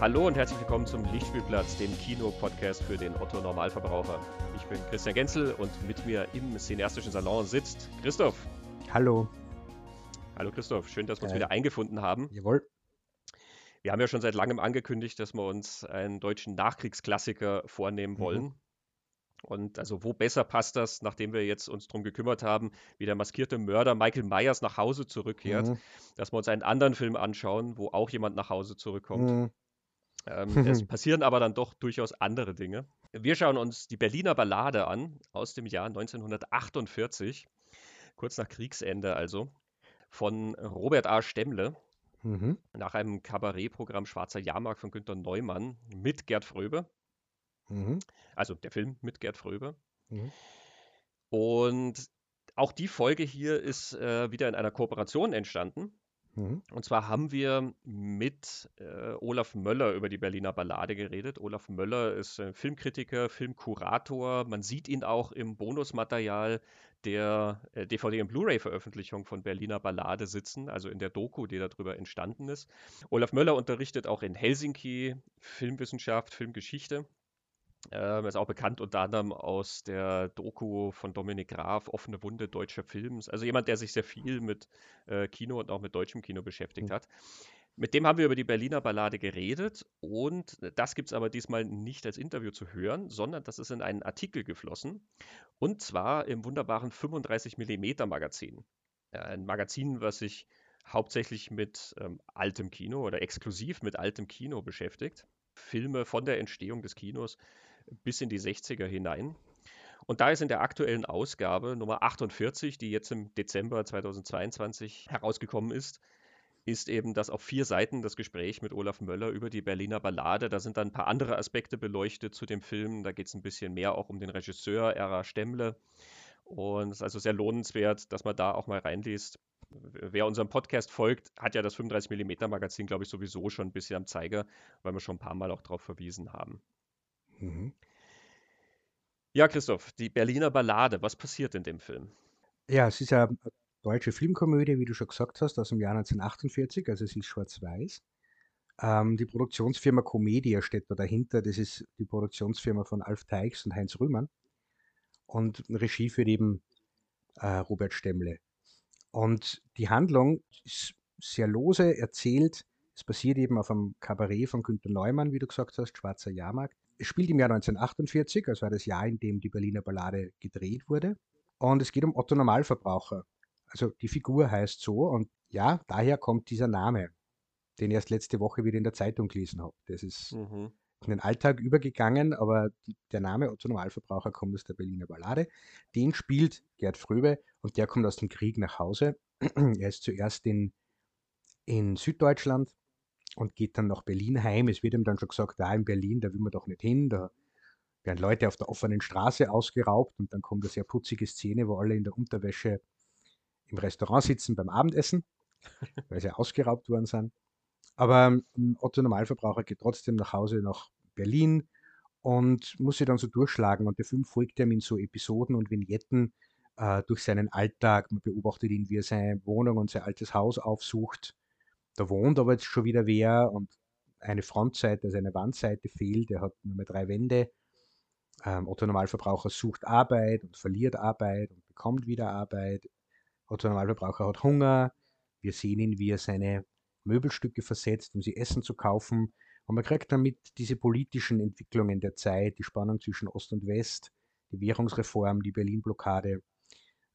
Hallo und herzlich willkommen zum Lichtspielplatz, dem Kino-Podcast für den Otto Normalverbraucher. Ich bin Christian Genzel und mit mir im cineastischen Salon sitzt Christoph. Hallo. Hallo Christoph, schön, dass wir uns Äh, wieder eingefunden haben. Jawohl. Wir haben ja schon seit langem angekündigt, dass wir uns einen deutschen Nachkriegsklassiker vornehmen Mhm. wollen. Und also wo besser passt das, nachdem wir jetzt uns darum gekümmert haben, wie der maskierte Mörder Michael Myers nach Hause zurückkehrt, Mhm. dass wir uns einen anderen Film anschauen, wo auch jemand nach Hause zurückkommt. Mhm. Ähm, es passieren aber dann doch durchaus andere Dinge. Wir schauen uns die Berliner Ballade an aus dem Jahr 1948, kurz nach Kriegsende also, von Robert A. Stemmle Mhm. nach einem Kabarettprogramm Schwarzer Jahrmarkt von Günter Neumann mit Gerd Fröbe. Mhm. Also der Film mit Gerd Fröbe. Mhm. Und auch die Folge hier ist äh, wieder in einer Kooperation entstanden. Mhm. Und zwar haben wir mit äh, Olaf Möller über die Berliner Ballade geredet. Olaf Möller ist äh, Filmkritiker, Filmkurator. Man sieht ihn auch im Bonusmaterial der äh, DVD- und Blu-ray-Veröffentlichung von Berliner Ballade sitzen, also in der Doku, die darüber entstanden ist. Olaf Möller unterrichtet auch in Helsinki Filmwissenschaft, Filmgeschichte. Ähm, ist auch bekannt unter anderem aus der Doku von Dominik Graf, Offene Wunde deutscher Films. Also jemand, der sich sehr viel mit äh, Kino und auch mit deutschem Kino beschäftigt Mhm. hat. Mit dem haben wir über die Berliner Ballade geredet und das gibt es aber diesmal nicht als Interview zu hören, sondern das ist in einen Artikel geflossen und zwar im wunderbaren 35 mm Magazin. Ein Magazin, was sich hauptsächlich mit ähm, altem Kino oder exklusiv mit altem Kino beschäftigt. Filme von der Entstehung des Kinos bis in die 60er hinein. Und da ist in der aktuellen Ausgabe Nummer 48, die jetzt im Dezember 2022 herausgekommen ist, ist eben das auf vier Seiten das Gespräch mit Olaf Möller über die Berliner Ballade. Da sind dann ein paar andere Aspekte beleuchtet zu dem Film. Da geht es ein bisschen mehr auch um den Regisseur Erra Stemmle. Und es ist also sehr lohnenswert, dass man da auch mal reinliest. Wer unserem Podcast folgt, hat ja das 35mm Magazin, glaube ich, sowieso schon ein bisschen am Zeiger, weil wir schon ein paar Mal auch darauf verwiesen haben. Mhm. Ja, Christoph, die Berliner Ballade, was passiert in dem Film? Ja, es ist eine deutsche Filmkomödie, wie du schon gesagt hast, aus dem Jahr 1948, also es ist schwarz-weiß. Ähm, die Produktionsfirma Comedia steht da dahinter. Das ist die Produktionsfirma von Alf Teix und Heinz Rühmann. Und Regie führt eben äh, Robert Stemmle. Und die Handlung ist sehr lose erzählt. Es basiert eben auf einem Kabarett von Günter Neumann, wie du gesagt hast, Schwarzer Jahrmarkt. Es spielt im Jahr 1948, also war das Jahr, in dem die Berliner Ballade gedreht wurde. Und es geht um Otto Normalverbraucher. Also die Figur heißt so und ja, daher kommt dieser Name, den ich erst letzte Woche wieder in der Zeitung gelesen habe. Das ist Mhm. in den Alltag übergegangen, aber die, der Name Otto Normalverbraucher kommt aus der Berliner Ballade. Den spielt Gerd Fröbe und der kommt aus dem Krieg nach Hause. er ist zuerst in, in Süddeutschland und geht dann nach Berlin heim. Es wird ihm dann schon gesagt, da in Berlin, da will man doch nicht hin, da werden Leute auf der offenen Straße ausgeraubt und dann kommt eine sehr putzige Szene, wo alle in der Unterwäsche im Restaurant sitzen beim Abendessen, weil sie ausgeraubt worden sind. Aber ähm, Otto Normalverbraucher geht trotzdem nach Hause nach Berlin und muss sich dann so durchschlagen. Und der Film folgt ihm in so Episoden und Vignetten äh, durch seinen Alltag. Man beobachtet ihn, wie er seine Wohnung und sein altes Haus aufsucht. Da wohnt aber jetzt schon wieder wer und eine Frontseite, also eine Wandseite fehlt. Er hat nur mehr drei Wände. Ähm, Otto Normalverbraucher sucht Arbeit und verliert Arbeit und bekommt wieder Arbeit. Otto Normalverbraucher hat Hunger. Wir sehen ihn, wie er seine Möbelstücke versetzt, um sie Essen zu kaufen. Und man kriegt damit diese politischen Entwicklungen der Zeit, die Spannung zwischen Ost und West, die Währungsreform, die Berlin-Blockade.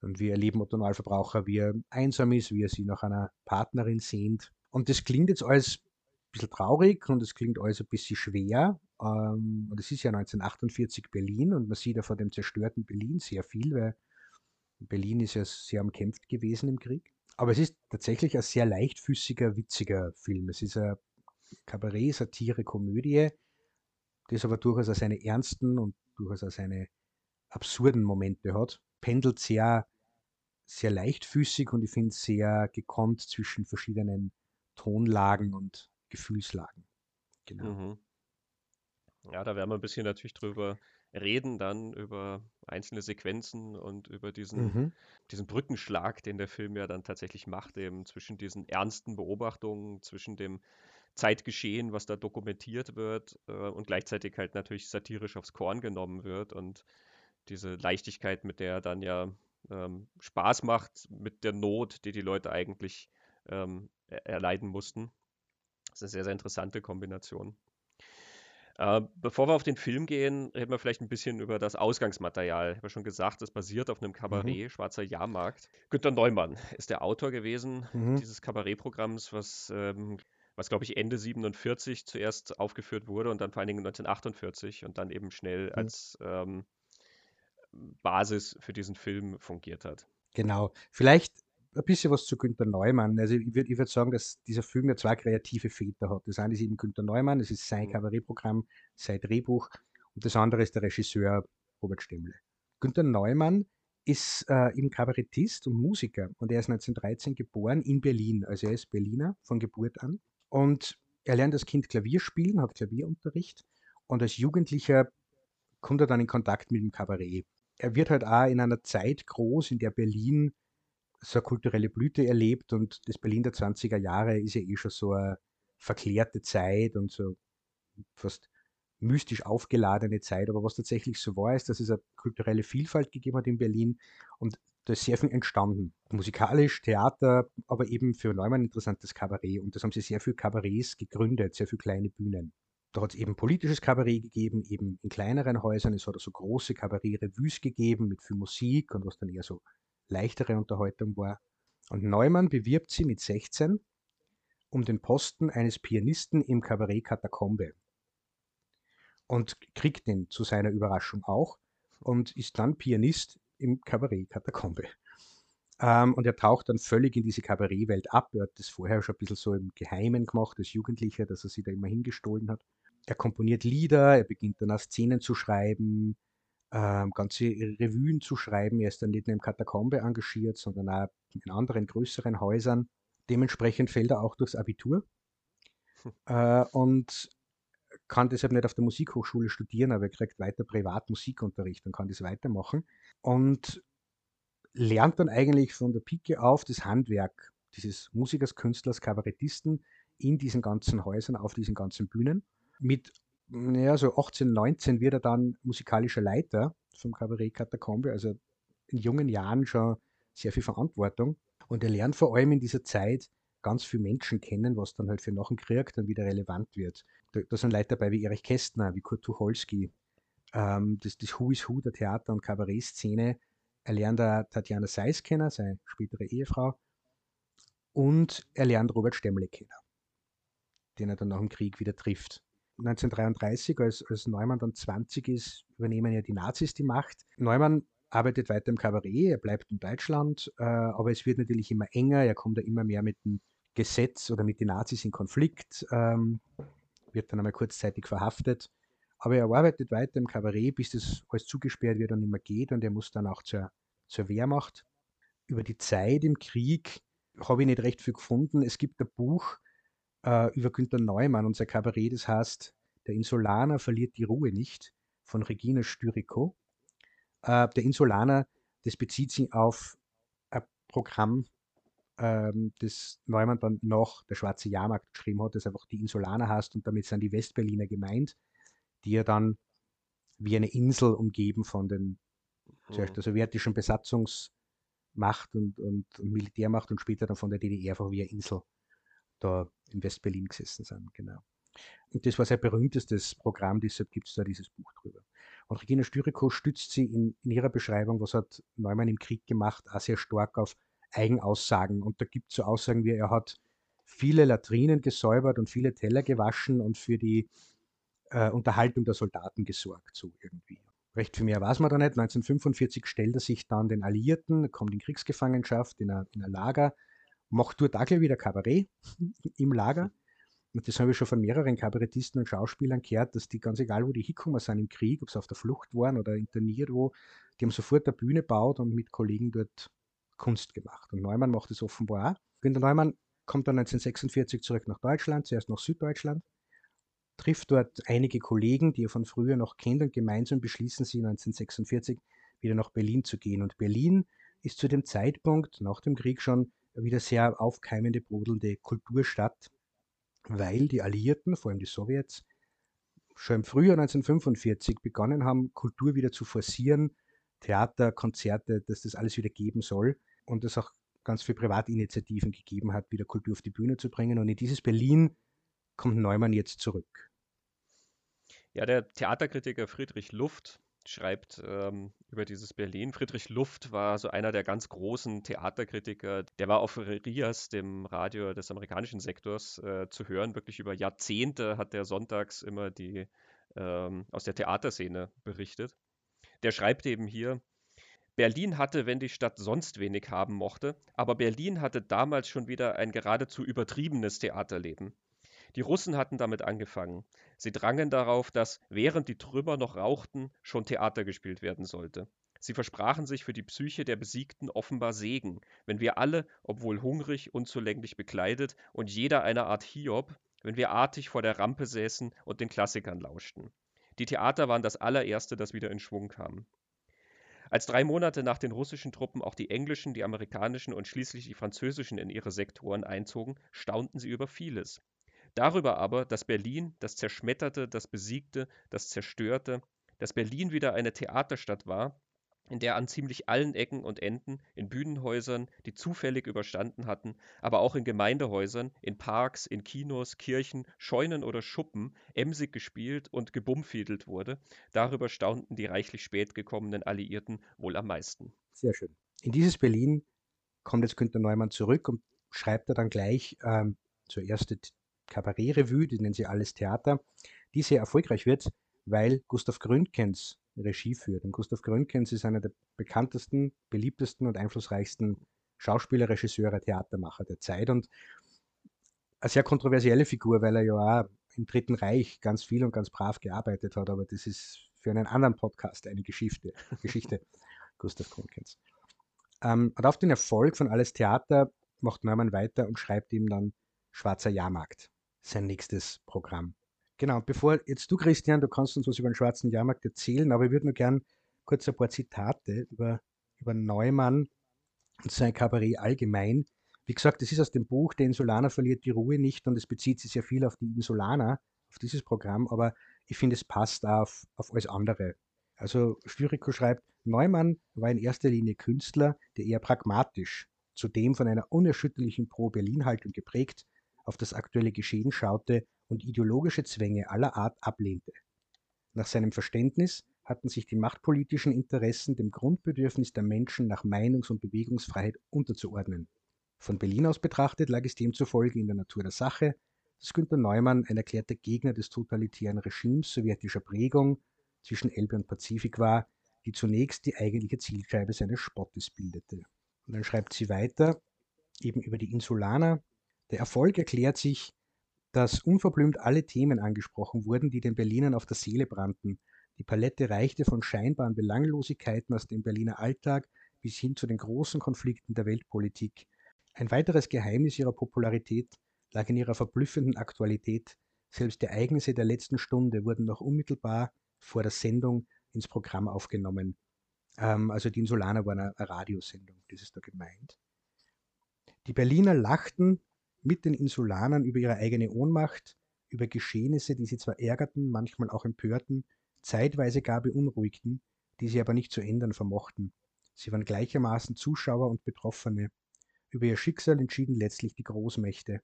Und wir erleben Otto Normalverbraucher, wie er einsam ist, wie er sich nach einer Partnerin sehnt. Und das klingt jetzt alles ein bisschen traurig und es klingt alles ein bisschen schwer. Ähm, und es ist ja 1948 Berlin und man sieht ja vor dem zerstörten Berlin sehr viel, weil Berlin ist ja sehr umkämpft gewesen im Krieg. Aber es ist tatsächlich ein sehr leichtfüßiger, witziger Film. Es ist eine Kabarett, Satire, Komödie, das aber durchaus auch seine ernsten und durchaus auch seine absurden Momente hat. Pendelt sehr, sehr leichtfüßig und ich finde sehr gekonnt zwischen verschiedenen Tonlagen und Gefühlslagen. Genau. Mhm. Ja, da werden wir ein bisschen natürlich drüber reden, dann über einzelne Sequenzen und über diesen, Mhm. diesen Brückenschlag, den der Film ja dann tatsächlich macht, eben zwischen diesen ernsten Beobachtungen, zwischen dem Zeitgeschehen, was da dokumentiert wird äh, und gleichzeitig halt natürlich satirisch aufs Korn genommen wird und diese Leichtigkeit, mit der er dann ja ähm, Spaß macht, mit der Not, die die Leute eigentlich ähm, erleiden mussten. Das ist eine sehr, sehr interessante Kombination. Äh, bevor wir auf den Film gehen, reden wir vielleicht ein bisschen über das Ausgangsmaterial. Ich habe ja schon gesagt, es basiert auf einem mhm. Kabarett, mhm. Schwarzer Jahrmarkt. Günter Neumann ist der Autor gewesen mhm. dieses Kabarettprogramms, was, ähm, was glaube ich, Ende 47 zuerst aufgeführt wurde und dann vor allen Dingen 1948 und dann eben schnell mhm. als ähm, Basis für diesen Film fungiert hat. Genau. Vielleicht ein bisschen was zu Günter Neumann. Also ich würde ich würd sagen, dass dieser Film ja zwei kreative Väter hat. Das eine ist eben Günter Neumann, das ist sein mhm. Kabarettprogramm, sein Drehbuch und das andere ist der Regisseur Robert Stemmle. Günter Neumann ist äh, eben Kabarettist und Musiker und er ist 1913 geboren in Berlin. Also er ist Berliner von Geburt an und er lernt als Kind Klavier spielen, hat Klavierunterricht und als Jugendlicher kommt er dann in Kontakt mit dem Kabarett. Er wird halt auch in einer Zeit groß, in der Berlin so eine kulturelle Blüte erlebt und das Berlin der 20er Jahre ist ja eh schon so eine verklärte Zeit und so fast mystisch aufgeladene Zeit. Aber was tatsächlich so war, ist, dass es eine kulturelle Vielfalt gegeben hat in Berlin und da ist sehr viel entstanden. Musikalisch, Theater, aber eben für Neumann interessantes Kabarett. Und das haben sie sehr viele Kabarets gegründet, sehr viele kleine Bühnen. Da hat es eben politisches Kabarett gegeben, eben in kleineren Häusern. Es hat also große Kabarett-Revues gegeben mit viel Musik und was dann eher so leichtere Unterhaltung war. Und Neumann bewirbt sie mit 16 um den Posten eines Pianisten im Kabarett Katakombe und kriegt den zu seiner Überraschung auch und ist dann Pianist im Kabarett Katakombe. Ähm, und er taucht dann völlig in diese Kabarettwelt ab. Er hat das vorher schon ein bisschen so im Geheimen gemacht, als Jugendlicher, dass er sich da immer hingestohlen hat. Er komponiert Lieder, er beginnt dann auch Szenen zu schreiben, ähm, ganze Revuen zu schreiben. Er ist dann nicht nur im Katakombe engagiert, sondern auch in anderen größeren Häusern. Dementsprechend fällt er auch durchs Abitur hm. äh, und kann deshalb nicht auf der Musikhochschule studieren, aber er kriegt weiter privat Musikunterricht und kann das weitermachen. Und lernt dann eigentlich von der Pike auf das Handwerk dieses Musikers, Künstlers, Kabarettisten in diesen ganzen Häusern, auf diesen ganzen Bühnen. Mit ja, so 18, 19 wird er dann musikalischer Leiter vom Kabarett Katakombe, also in jungen Jahren schon sehr viel Verantwortung. Und er lernt vor allem in dieser Zeit ganz viele Menschen kennen, was dann halt für nach dem Krieg dann wieder relevant wird. Da, da sind Leute dabei wie Erich Kästner, wie Kurt Tucholsky, ähm, das, das Who is Who der Theater- und Kabarettszene. Er lernt da Tatjana Seis kennen, seine spätere Ehefrau, und er lernt Robert Stemmle kennen, den er dann nach dem Krieg wieder trifft. 1933, als, als Neumann dann 20 ist, übernehmen ja die Nazis die Macht. Neumann arbeitet weiter im Kabarett, er bleibt in Deutschland, äh, aber es wird natürlich immer enger, er kommt da immer mehr mit dem Gesetz oder mit den Nazis in Konflikt, ähm, wird dann einmal kurzzeitig verhaftet. Aber er arbeitet weiter im Kabarett, bis das alles zugesperrt wird und mehr geht und er muss dann auch zur, zur Wehrmacht. Über die Zeit im Krieg habe ich nicht recht viel gefunden. Es gibt ein Buch, äh, über Günter Neumann, unser Kabarett, das heißt Der Insulaner verliert die Ruhe nicht, von Regina Styriko. Äh, der Insulaner, das bezieht sich auf ein Programm, ähm, das Neumann dann nach der Schwarze Jahrmarkt geschrieben hat, das einfach die Insulaner heißt und damit sind die Westberliner gemeint, die ja dann wie eine Insel umgeben von den zuerst mhm. der sowjetischen Besatzungsmacht und, und, und Militärmacht und später dann von der DDR einfach wie eine Insel da in West-Berlin gesessen sind, genau. Und das war sein berühmtestes Programm, deshalb gibt es da dieses Buch drüber. Und Regina Styriko stützt sie in, in, ihrer Beschreibung, was hat Neumann im Krieg gemacht, auch sehr stark auf Eigenaussagen. Und da gibt es so Aussagen wie, er hat viele Latrinen gesäubert und viele Teller gewaschen und für die äh, Unterhaltung der Soldaten gesorgt, so irgendwie. Recht viel mehr weiß man da nicht. 1945 stellt er sich dann den Alliierten, kommt in Kriegsgefangenschaft, in ein Lager, macht dort auch gleich wieder Kabarett im Lager. Und das habe ich schon von mehreren Kabarettisten und Schauspielern gehört, dass die ganz egal, wo die hinkommen sind im Krieg, ob sie auf der Flucht waren oder interniert wo, die haben sofort eine Bühne gebaut und mit Kollegen dort Kunst gemacht. Und Neumann macht es offenbar auch. Günter Neumann kommt dann 1946 zurück nach Deutschland, zuerst nach Süddeutschland, trifft dort einige Kollegen, die er von früher noch kennt und gemeinsam beschließen sie 1946 wieder nach Berlin zu gehen. Und Berlin ist zu dem Zeitpunkt nach dem Krieg schon wieder sehr aufkeimende, brodelnde Kulturstadt. weil die Alliierten, vor allem die Sowjets, schon im Frühjahr 1945 begonnen haben, Kultur wieder zu forcieren, Theater, Konzerte, dass das alles wieder geben soll und es auch ganz viele Privatinitiativen gegeben hat, wieder Kultur auf die Bühne zu bringen. Und in dieses Berlin kommt Neumann jetzt zurück. Ja, der Theaterkritiker Friedrich Luft schreibt ähm, über dieses Berlin. Friedrich Luft war so einer der ganz großen Theaterkritiker. Der war auf RIAS, dem Radio des amerikanischen Sektors, äh, zu hören. Wirklich über Jahrzehnte hat der sonntags immer die ähm, aus der Theaterszene berichtet. Der schreibt eben hier, Berlin hatte, wenn die Stadt sonst wenig haben mochte, aber Berlin hatte damals schon wieder ein geradezu übertriebenes Theaterleben. Die Russen hatten damit angefangen. Sie drangen darauf, dass, während die Trümmer noch rauchten, schon Theater gespielt werden sollte. Sie versprachen sich für die Psyche der Besiegten offenbar Segen, wenn wir alle, obwohl hungrig, unzulänglich bekleidet und jeder eine Art Hiob, wenn wir artig vor der Rampe säßen und den Klassikern lauschten. Die Theater waren das allererste, das wieder in Schwung kam. Als drei Monate nach den russischen Truppen auch die englischen, die amerikanischen und schließlich die französischen in ihre Sektoren einzogen, staunten sie über vieles. Darüber aber, dass Berlin, das Zerschmetterte, das Besiegte, das Zerstörte, dass Berlin wieder eine Theaterstadt war, in der an ziemlich allen Ecken und Enden, in Bühnenhäusern, die zufällig überstanden hatten, aber auch in Gemeindehäusern, in Parks, in Kinos, Kirchen, Scheunen oder Schuppen emsig gespielt und gebummfiedelt wurde, darüber staunten die reichlich spät gekommenen Alliierten wohl am meisten. Sehr schön. In dieses Berlin kommt jetzt Günter Neumann zurück und schreibt er dann gleich ähm, zur ersten Kabarettrevue, die nennen sie alles Theater, die sehr erfolgreich wird, weil Gustav Gründgens Regie führt. Und Gustav Gründgens ist einer der bekanntesten, beliebtesten und einflussreichsten Schauspieler, Regisseure, Theatermacher der Zeit und eine sehr kontroversielle Figur, weil er ja auch im Dritten Reich ganz viel und ganz brav gearbeitet hat, aber das ist für einen anderen Podcast eine Geschichte, Geschichte Gustav Gründgens. Ähm, und auf den Erfolg von Alles Theater macht Neumann weiter und schreibt ihm dann Schwarzer Jahrmarkt sein nächstes Programm. Genau, bevor jetzt du, Christian, du kannst uns was über den Schwarzen Jahrmarkt erzählen, aber ich würde nur gern kurz ein paar Zitate über, über Neumann und sein Kabarett allgemein. Wie gesagt, das ist aus dem Buch Der Insulaner verliert die Ruhe nicht und es bezieht sich sehr viel auf die Insulaner, auf dieses Programm, aber ich finde, es passt auf, auf alles andere. Also Styriko schreibt, Neumann war in erster Linie Künstler, der eher pragmatisch, zudem von einer unerschütterlichen Pro-Berlin-Haltung geprägt, auf das aktuelle Geschehen schaute und ideologische Zwänge aller Art ablehnte. Nach seinem Verständnis hatten sich die machtpolitischen Interessen dem Grundbedürfnis der Menschen nach Meinungs- und Bewegungsfreiheit unterzuordnen. Von Berlin aus betrachtet lag es demzufolge in der Natur der Sache, dass Günter Neumann ein erklärter Gegner des totalitären Regimes sowjetischer Prägung zwischen Elbe und Pazifik war, die zunächst die eigentliche Zielscheibe seines Spottes bildete. Und dann schreibt sie weiter, eben über die Insulaner, der Erfolg erklärt sich, dass unverblümt alle Themen angesprochen wurden, die den Berlinern auf der Seele brannten. Die Palette reichte von scheinbaren Belanglosigkeiten aus dem Berliner Alltag bis hin zu den großen Konflikten der Weltpolitik. Ein weiteres Geheimnis ihrer Popularität lag in ihrer verblüffenden Aktualität. Selbst die Ereignisse der letzten Stunde wurden noch unmittelbar vor der Sendung ins Programm aufgenommen. Ähm, also die Insulaner waren eine, eine Radiosendung, das ist da gemeint. Die Berliner lachten mit den Insulanern über ihre eigene Ohnmacht, über Geschehnisse, die sie zwar ärgerten, manchmal auch empörten, zeitweise gar beunruhigten, die sie aber nicht zu ändern vermochten. Sie waren gleichermaßen Zuschauer und Betroffene. Über ihr Schicksal entschieden letztlich die Großmächte.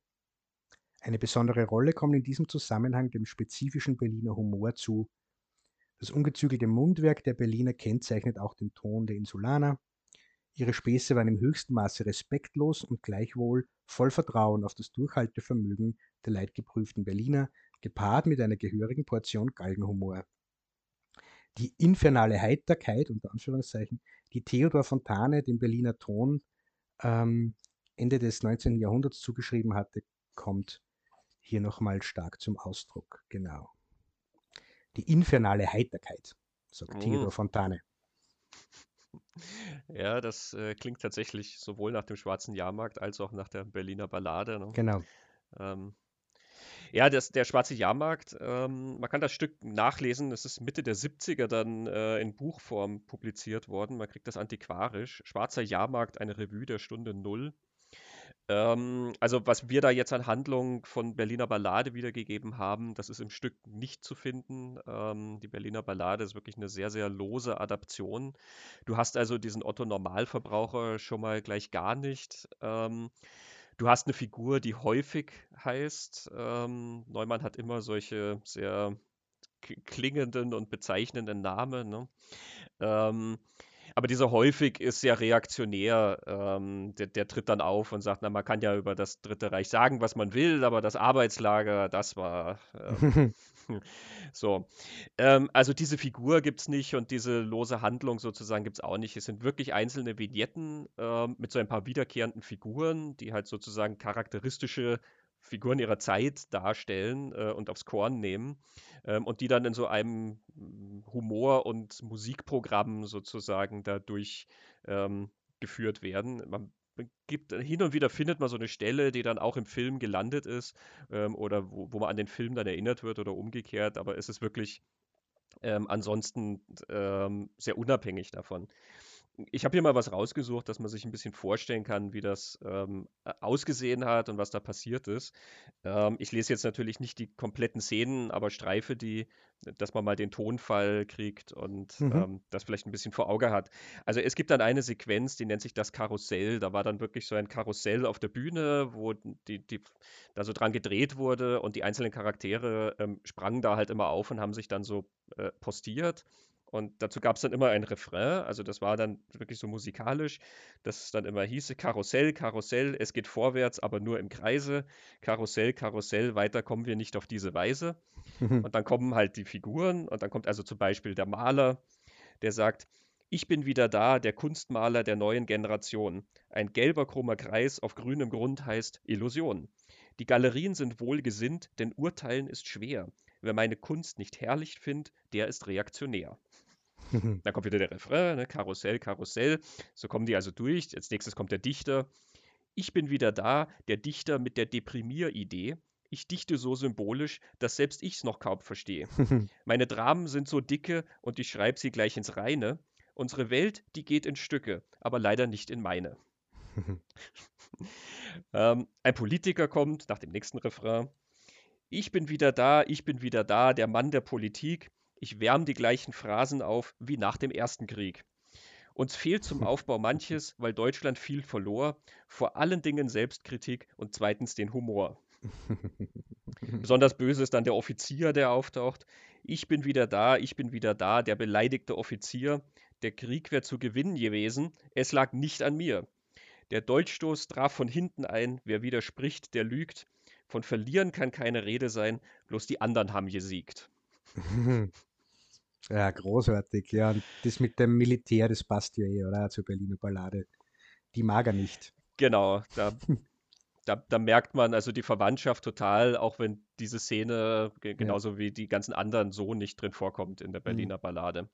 Eine besondere Rolle kommt in diesem Zusammenhang dem spezifischen Berliner Humor zu. Das ungezügelte Mundwerk der Berliner kennzeichnet auch den Ton der Insulaner, Ihre Späße waren im höchsten Maße respektlos und gleichwohl voll Vertrauen auf das Durchhaltevermögen der leidgeprüften Berliner, gepaart mit einer gehörigen Portion Galgenhumor. Die infernale Heiterkeit, unter Anführungszeichen, die Theodor Fontane dem Berliner Ton ähm, Ende des 19. Jahrhunderts zugeschrieben hatte, kommt hier nochmal stark zum Ausdruck. Genau. Die infernale Heiterkeit, sagt mhm. Theodor Fontane. Ja, das äh, klingt tatsächlich sowohl nach dem Schwarzen Jahrmarkt als auch nach der Berliner Ballade. Ne? Genau. Ähm, ja, das, der Schwarze Jahrmarkt, ähm, man kann das Stück nachlesen, es ist Mitte der 70er dann äh, in Buchform publiziert worden, man kriegt das antiquarisch. Schwarzer Jahrmarkt, eine Revue der Stunde Null. Ähm, also, was wir da jetzt an Handlung von Berliner Ballade wiedergegeben haben, das ist im Stück nicht zu finden. Ähm, die Berliner Ballade ist wirklich eine sehr, sehr lose Adaption. Du hast also diesen Otto Normalverbraucher schon mal gleich gar nicht. Ähm, du hast eine Figur, die häufig heißt. Ähm, Neumann hat immer solche sehr klingenden und bezeichnenden Namen. Ne? Aber dieser häufig ist sehr reaktionär. Ähm, der, der, tritt dann auf und sagt, na, man kann ja über das Dritte Reich sagen, was man will, aber das Arbeitslager, das war ähm, so. Ähm, also diese Figur gibt es nicht und diese lose Handlung sozusagen gibt es auch nicht. Es sind wirklich einzelne Vignetten ähm, mit so ein paar wiederkehrenden Figuren, die halt sozusagen charakteristische Figuren ihrer Zeit darstellen äh, und aufs Korn nehmen ähm, und die dann in so einem hm, Humor- und Musikprogramm sozusagen dadurch ähm, geführt werden. Man gibt, hin und wieder findet man so eine Stelle, die dann auch im Film gelandet ist ähm, oder wo, wo, man an den Film dann erinnert wird oder umgekehrt, aber es ist wirklich ähm, ansonsten ähm, sehr unabhängig davon ich habe hier mal was rausgesucht, dass man sich ein bisschen vorstellen kann, wie das ähm, ausgesehen hat und was da passiert ist. Ähm, ich lese jetzt natürlich nicht die kompletten Szenen, aber streife die, dass man mal den Tonfall kriegt und mhm. ähm, das vielleicht ein bisschen vor Auge hat. Also es gibt dann eine Sequenz, die nennt sich das Karussell. Da war dann wirklich so ein Karussell auf der Bühne, wo die, die da so dran gedreht wurde und die einzelnen Charaktere ähm, sprangen da halt immer auf und haben sich dann so äh, postiert. Und dazu gab es dann immer ein Refrain, also das war dann wirklich so musikalisch, dass es dann immer hieße, Karussell, Karussell, es geht vorwärts, aber nur im Kreise, Karussell, Karussell, weiter kommen wir nicht auf diese Weise. und dann kommen halt die Figuren und dann kommt also zum Beispiel der Maler, der sagt, ich bin wieder da, der Kunstmaler der neuen Generation. Ein gelber chrommer Kreis auf grünem Grund heißt Illusion. Die Galerien sind wohlgesinnt, denn Urteilen ist schwer. Wer meine Kunst nicht herrlich findet, der ist reaktionär. Dann kommt wieder der Refrain, ne? Karussell, Karussell. So kommen die also durch. Als nächstes kommt der Dichter. Ich bin wieder da, der Dichter mit der Deprimieridee. Ich dichte so symbolisch, dass selbst ich's noch kaum verstehe. Meine Dramen sind so dicke und ich schreibe sie gleich ins Reine. Unsere Welt, die geht in Stücke, aber leider nicht in meine. ähm, ein Politiker kommt nach dem nächsten Refrain. Ich bin wieder da, ich bin wieder da, der Mann der Politik. Ich wärme die gleichen Phrasen auf wie nach dem Ersten Krieg. Uns fehlt zum Aufbau manches, weil Deutschland viel verlor, vor allen Dingen Selbstkritik und zweitens den Humor. Besonders böse ist dann der Offizier, der auftaucht. Ich bin wieder da, ich bin wieder da, der beleidigte Offizier. Der Krieg wäre zu gewinnen gewesen, es lag nicht an mir. Der Dolchstoß traf von hinten ein, wer widerspricht, der lügt. Von verlieren kann keine Rede sein, bloß die anderen haben gesiegt. Ja, großartig. Ja, und das mit dem Militär, das passt ja eh, oder? Zur Berliner Ballade. Die mag er nicht. Genau, da, da, da, merkt man also die Verwandtschaft total, auch wenn diese Szene genauso ja. wie die ganzen anderen so nicht drin vorkommt in der mhm. Berliner mhm. Ballade.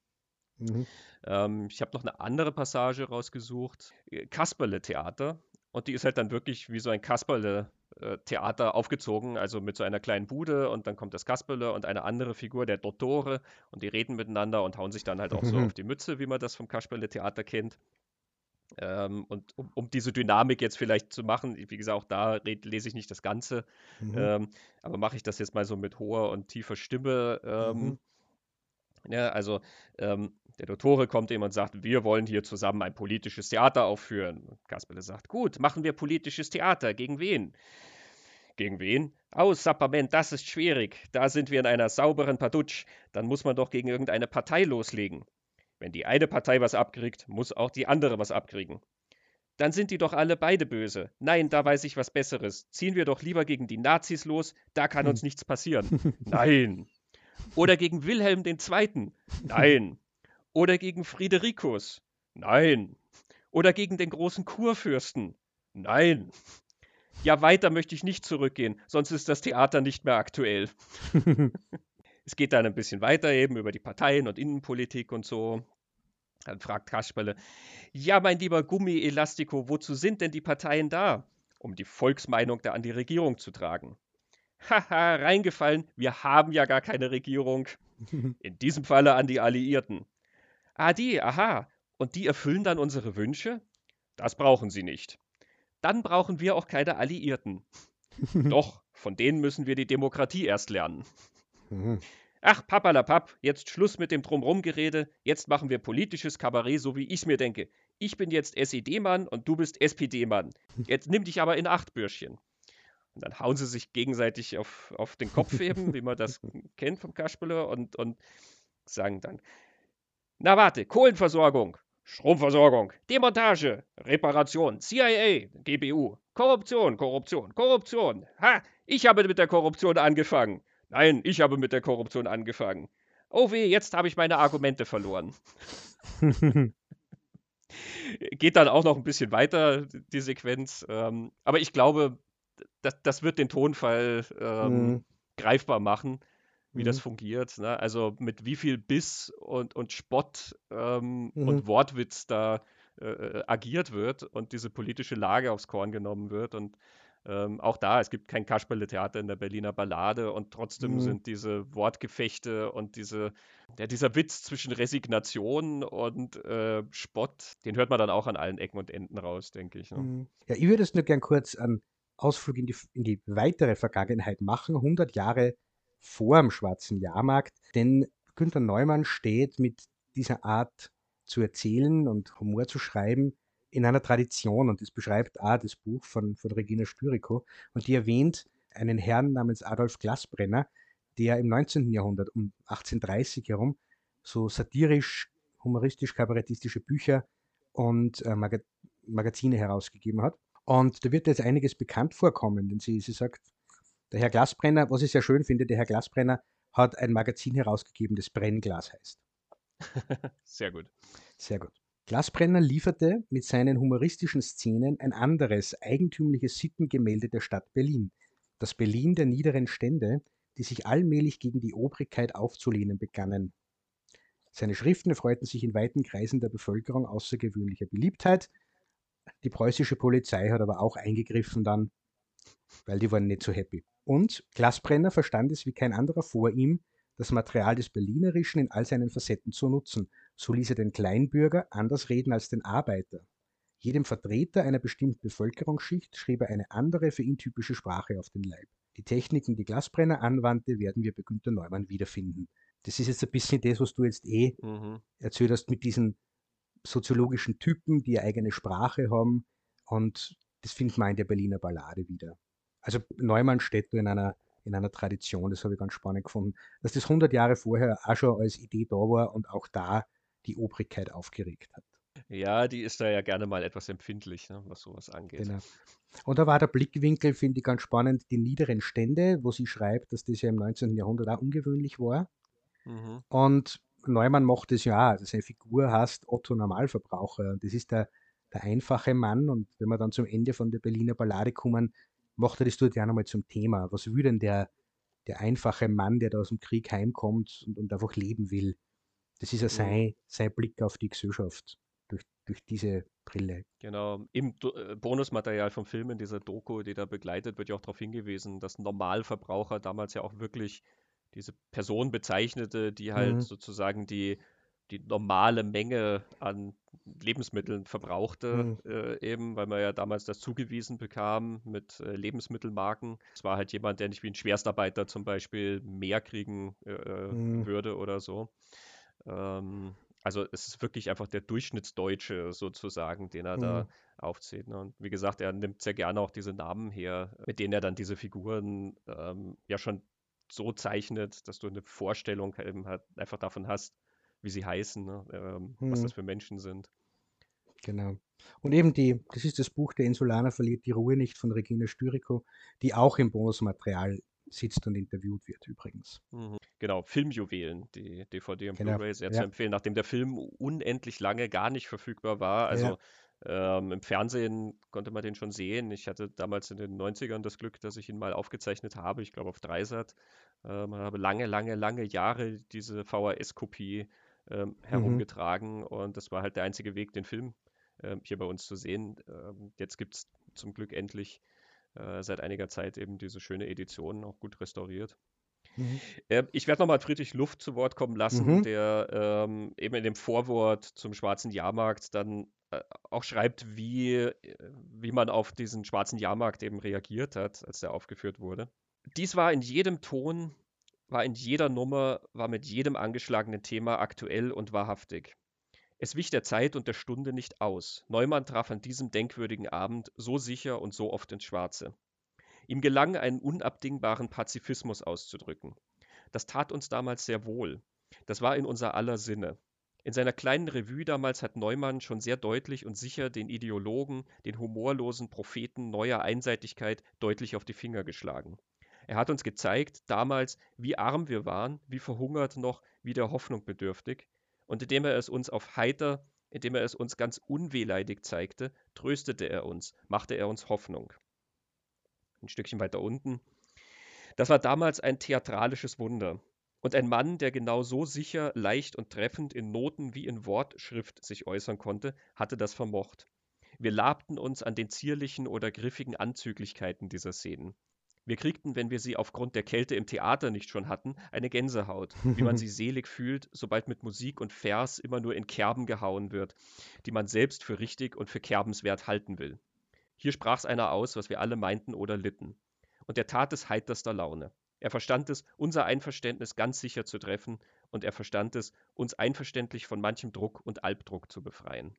Mhm. Ähm, ich habe noch eine andere Passage rausgesucht. Kasperle-Theater. Und die ist halt dann wirklich wie so ein Kasperle äh, aufgezogen, also mit so einer kleinen Bude und dann kommt das Kasperle und eine andere Figur, der Dottore, und die reden miteinander und hauen sich dann halt auch so auf die Mütze, wie man das vom Kasperle-Theater kennt. Ähm, und um, um, diese Dynamik jetzt vielleicht zu machen, wie gesagt, auch da red, lese ich nicht das Ganze, mhm. ähm, aber mache ich das jetzt mal so mit hoher und tiefer Stimme. Ähm, mhm. Ja, also ähm, der Dottore kommt ihm und sagt, wir wollen hier zusammen ein politisches Theater aufführen. Und Kasperle sagt, gut, machen wir politisches Theater. Gegen wen? Gegen wen? Aus, Sapperment, das ist schwierig. Da sind wir in einer sauberen Padutsch. Dann muss man doch gegen irgendeine Partei loslegen. Wenn die eine Partei was abkriegt, muss auch die andere was abkriegen. Dann sind die doch alle beide böse. Nein, da weiß ich was Besseres. Ziehen wir doch lieber gegen die Nazis los, da kann uns nichts passieren. Nein. Oder gegen Wilhelm II. Nein. Oder gegen Friederikus? Nein. Oder gegen den großen Kurfürsten? Nein. Ja, weiter möchte ich nicht zurückgehen, sonst ist das Theater nicht mehr aktuell. es geht dann ein bisschen weiter eben über die Parteien und Innenpolitik und so. Dann fragt Kasperle, ja, mein lieber Gummi-Elastiko, wozu sind denn die Parteien da? Um die Volksmeinung da an die Regierung zu tragen. Haha, reingefallen, wir haben ja gar keine Regierung. In diesem Falle an die Alliierten. Ah, die, aha. Und die erfüllen dann unsere Wünsche? Das brauchen sie nicht. dann brauchen wir auch keine Alliierten. Doch, von denen müssen wir die Demokratie erst lernen. Mhm. Ach, papalapap, jetzt Schluss mit dem Drumrumgerede, jetzt machen wir politisches Kabarett, so wie ich mir denke. Ich bin jetzt SED-Mann und du bist SPD-Mann. Jetzt nimm dich aber in Acht, Bürschchen. Und dann hauen sie sich gegenseitig auf, auf den Kopf eben, wie man das kennt vom Kasperle, und, und sagen dann, na warte, Kohlenversorgung, Stromversorgung, Demontage, Reparation, CIA, GBU, Korruption, Korruption, Korruption. Ha, ich habe mit der Korruption angefangen. Nein, ich habe mit der Korruption angefangen. Oh weh, jetzt habe ich meine Argumente verloren. Geht dann auch noch ein bisschen weiter, die Sequenz. Ähm, aber ich glaube, das, das wird den Tonfall ähm, mhm. greifbar machen, wie mhm. das fungiert. Ne? Also mit wie viel Biss und, und Spott ähm, mhm. und Wortwitz da äh, äh, agiert wird und diese politische Lage aufs Korn genommen wird. Und ähm, auch da, es gibt kein Kasperle-Theater in der Berliner Ballade und trotzdem mhm. sind diese Wortgefechte und diese, ja, dieser Witz zwischen Resignation und äh, Spott, den hört man dann auch an allen Ecken und Enden raus, denke ich. Ne? Mhm. Ja, ich würde es nur gern kurz einen Ausflug in die, in die weitere Vergangenheit machen, 100 Jahre vor dem Schwarzen Jahrmarkt, denn Günter Neumann steht mit dieser Art zu erzählen und Humor zu schreiben in einer Tradition und das beschreibt auch das Buch von, von Regina Styriko und die erwähnt einen Herrn namens Adolf Glasbrenner, der im 19. Jahrhundert um 1830 herum so satirisch, humoristisch, kabarettistische Bücher und äh, Mag Magazine herausgegeben hat. Und da wird jetzt einiges bekannt vorkommen, denn sie, sie sagt, der Herr Glasbrenner, was ich sehr schön finde, der Herr Glasbrenner hat ein Magazin herausgegeben, das Brennglas heißt. Sehr gut. Sehr gut. Glasbrenner lieferte mit seinen humoristischen Szenen ein anderes, eigentümliches Sittengemälde der Stadt Berlin. Das Berlin der niederen Stände, die sich allmählich gegen die Obrigkeit aufzulehnen begannen. Seine Schriften erfreuten sich in weiten Kreisen der Bevölkerung außergewöhnlicher Beliebtheit. Die preußische Polizei hat aber auch eingegriffen dann, weil die waren nicht so happy. Und Glasbrenner verstand es wie kein anderer vor ihm, das Material des Berlinerischen in all seinen Facetten zu nutzen so ließ er den Kleinbürger anders reden als den Arbeiter. Jedem Vertreter einer bestimmten Bevölkerungsschicht schrieb er eine andere für ihn typische Sprache auf den Leib. Die Techniken, die Glasbrenner anwandte, werden wir bei Günter Neumann wiederfinden. Das ist jetzt ein bisschen das, was du jetzt eh mhm. erzählt hast mit diesen soziologischen Typen, die eine eigene Sprache haben. Und das findet man in der Berliner Ballade wieder. Also Neumann steht da in einer in einer Tradition, das habe ich ganz spannend gefunden, dass das 100 Jahre vorher auch schon als Idee da war und auch da die Obrigkeit aufgeregt hat. Ja, die ist da ja gerne mal etwas empfindlich, ne, was sowas angeht. Genau. Und da war der Blickwinkel, finde ich ganz spannend, die niederen Stände, wo sie schreibt, dass das ja im 19. Jahrhundert auch ungewöhnlich war. Mhm. Und Neumann macht es ja auch. Also seine Figur heißt Otto Normalverbraucher. Und das ist der, der einfache Mann. Und wenn wir dann zum Ende von der Berliner Ballade kommen, macht er das dort ja nochmal zum Thema. Was will denn der, der einfache Mann, der da aus dem Krieg heimkommt und, und einfach leben will? Das ist ja sein, sein Blick auf die Gesellschaft durch, durch diese Brille. Genau. Im äh, Bonusmaterial vom Film, in dieser Doku, die da begleitet, wird ja auch darauf hingewiesen, dass Normalverbraucher damals ja auch wirklich diese Person bezeichnete, die halt mhm. sozusagen die, die normale Menge an Lebensmitteln verbrauchte, mhm. äh, eben, weil man ja damals das zugewiesen bekam mit äh, Lebensmittelmarken. Es war halt jemand, der nicht wie ein Schwerstarbeiter zum Beispiel mehr kriegen äh, mhm. würde oder so. Ähm, also es ist wirklich einfach der Durchschnittsdeutsche sozusagen, den er mhm. da aufzählt. Ne? Und wie gesagt, er nimmt sehr gerne auch diese Namen her, mit denen er dann diese Figuren ähm, ja schon so zeichnet, dass du eine Vorstellung eben halt einfach davon hast, wie sie heißen, ne? ähm, mhm. was das für Menschen sind. Genau. Und eben die, das ist das Buch Der Insulaner verliert die Ruhe nicht von Regina Styriko, die auch im Bonusmaterial sitzt und interviewt wird übrigens. Mhm. Genau, Filmjuwelen, die DVD und genau. Blu-ray sehr ja. zu empfehlen, nachdem der Film unendlich lange gar nicht verfügbar war. Also ja. Ähm, im Fernsehen konnte man den schon sehen. Ich hatte damals in den 90ern das Glück, dass ich ihn mal aufgezeichnet habe, ich glaube auf Dreisat. Ähm, habe lange, lange, lange Jahre diese VHS-Kopie ähm, mhm. herumgetragen mhm. und das war halt der einzige Weg, den Film ähm, hier bei uns zu sehen. Ähm, jetzt gibt es zum Glück endlich äh, seit einiger Zeit eben diese schöne Edition, auch gut restauriert. Mhm. Ähm, ich werde nochmal Friedrich Luft zu Wort kommen lassen, mhm. der ähm, eben in dem Vorwort zum Schwarzen Jahrmarkt dann äh, auch schreibt, wie, äh, wie man auf diesen Schwarzen Jahrmarkt eben reagiert hat, als der aufgeführt wurde. Dies war in jedem Ton, war in jeder Nummer, war mit jedem angeschlagenen Thema aktuell und wahrhaftig. Es wich der Zeit und der Stunde nicht aus. Neumann traf an diesem denkwürdigen Abend so sicher und so oft ins Schwarze. Ihm gelang, einen unabdingbaren Pazifismus auszudrücken. Das tat uns damals sehr wohl. Das war in unser aller Sinne. In seiner kleinen Revue damals hat Neumann schon sehr deutlich und sicher den Ideologen, den humorlosen Propheten neuer Einseitigkeit deutlich auf die Finger geschlagen. Er hat uns gezeigt, damals, wie arm wir waren, wie verhungert noch, wie der Hoffnung bedürftig, und indem er es uns auf heiter, indem er es uns ganz unwehleidig zeigte, tröstete er uns, machte er uns Hoffnung ein Stückchen weiter unten. Das war damals ein theatralisches Wunder. Und ein Mann, der genau so sicher, leicht und treffend in Noten wie in Wortschrift sich äußern konnte, hatte das vermocht. Wir labten uns an den zierlichen oder griffigen Anzüglichkeiten dieser Szenen. Wir kriegten, wenn wir sie aufgrund der Kälte im Theater nicht schon hatten, eine Gänsehaut, wie man sie selig fühlt, sobald mit Musik und Vers immer nur in Kerben gehauen wird, die man selbst für richtig und für kerbenswert halten will. Hier sprach's einer aus, was wir alle meinten oder litten. Und er tat es heiterster Laune. Er verstand es, unser Einverständnis ganz sicher zu treffen, und er verstand es, uns einverständlich von manchem Druck und Albdruck zu befreien.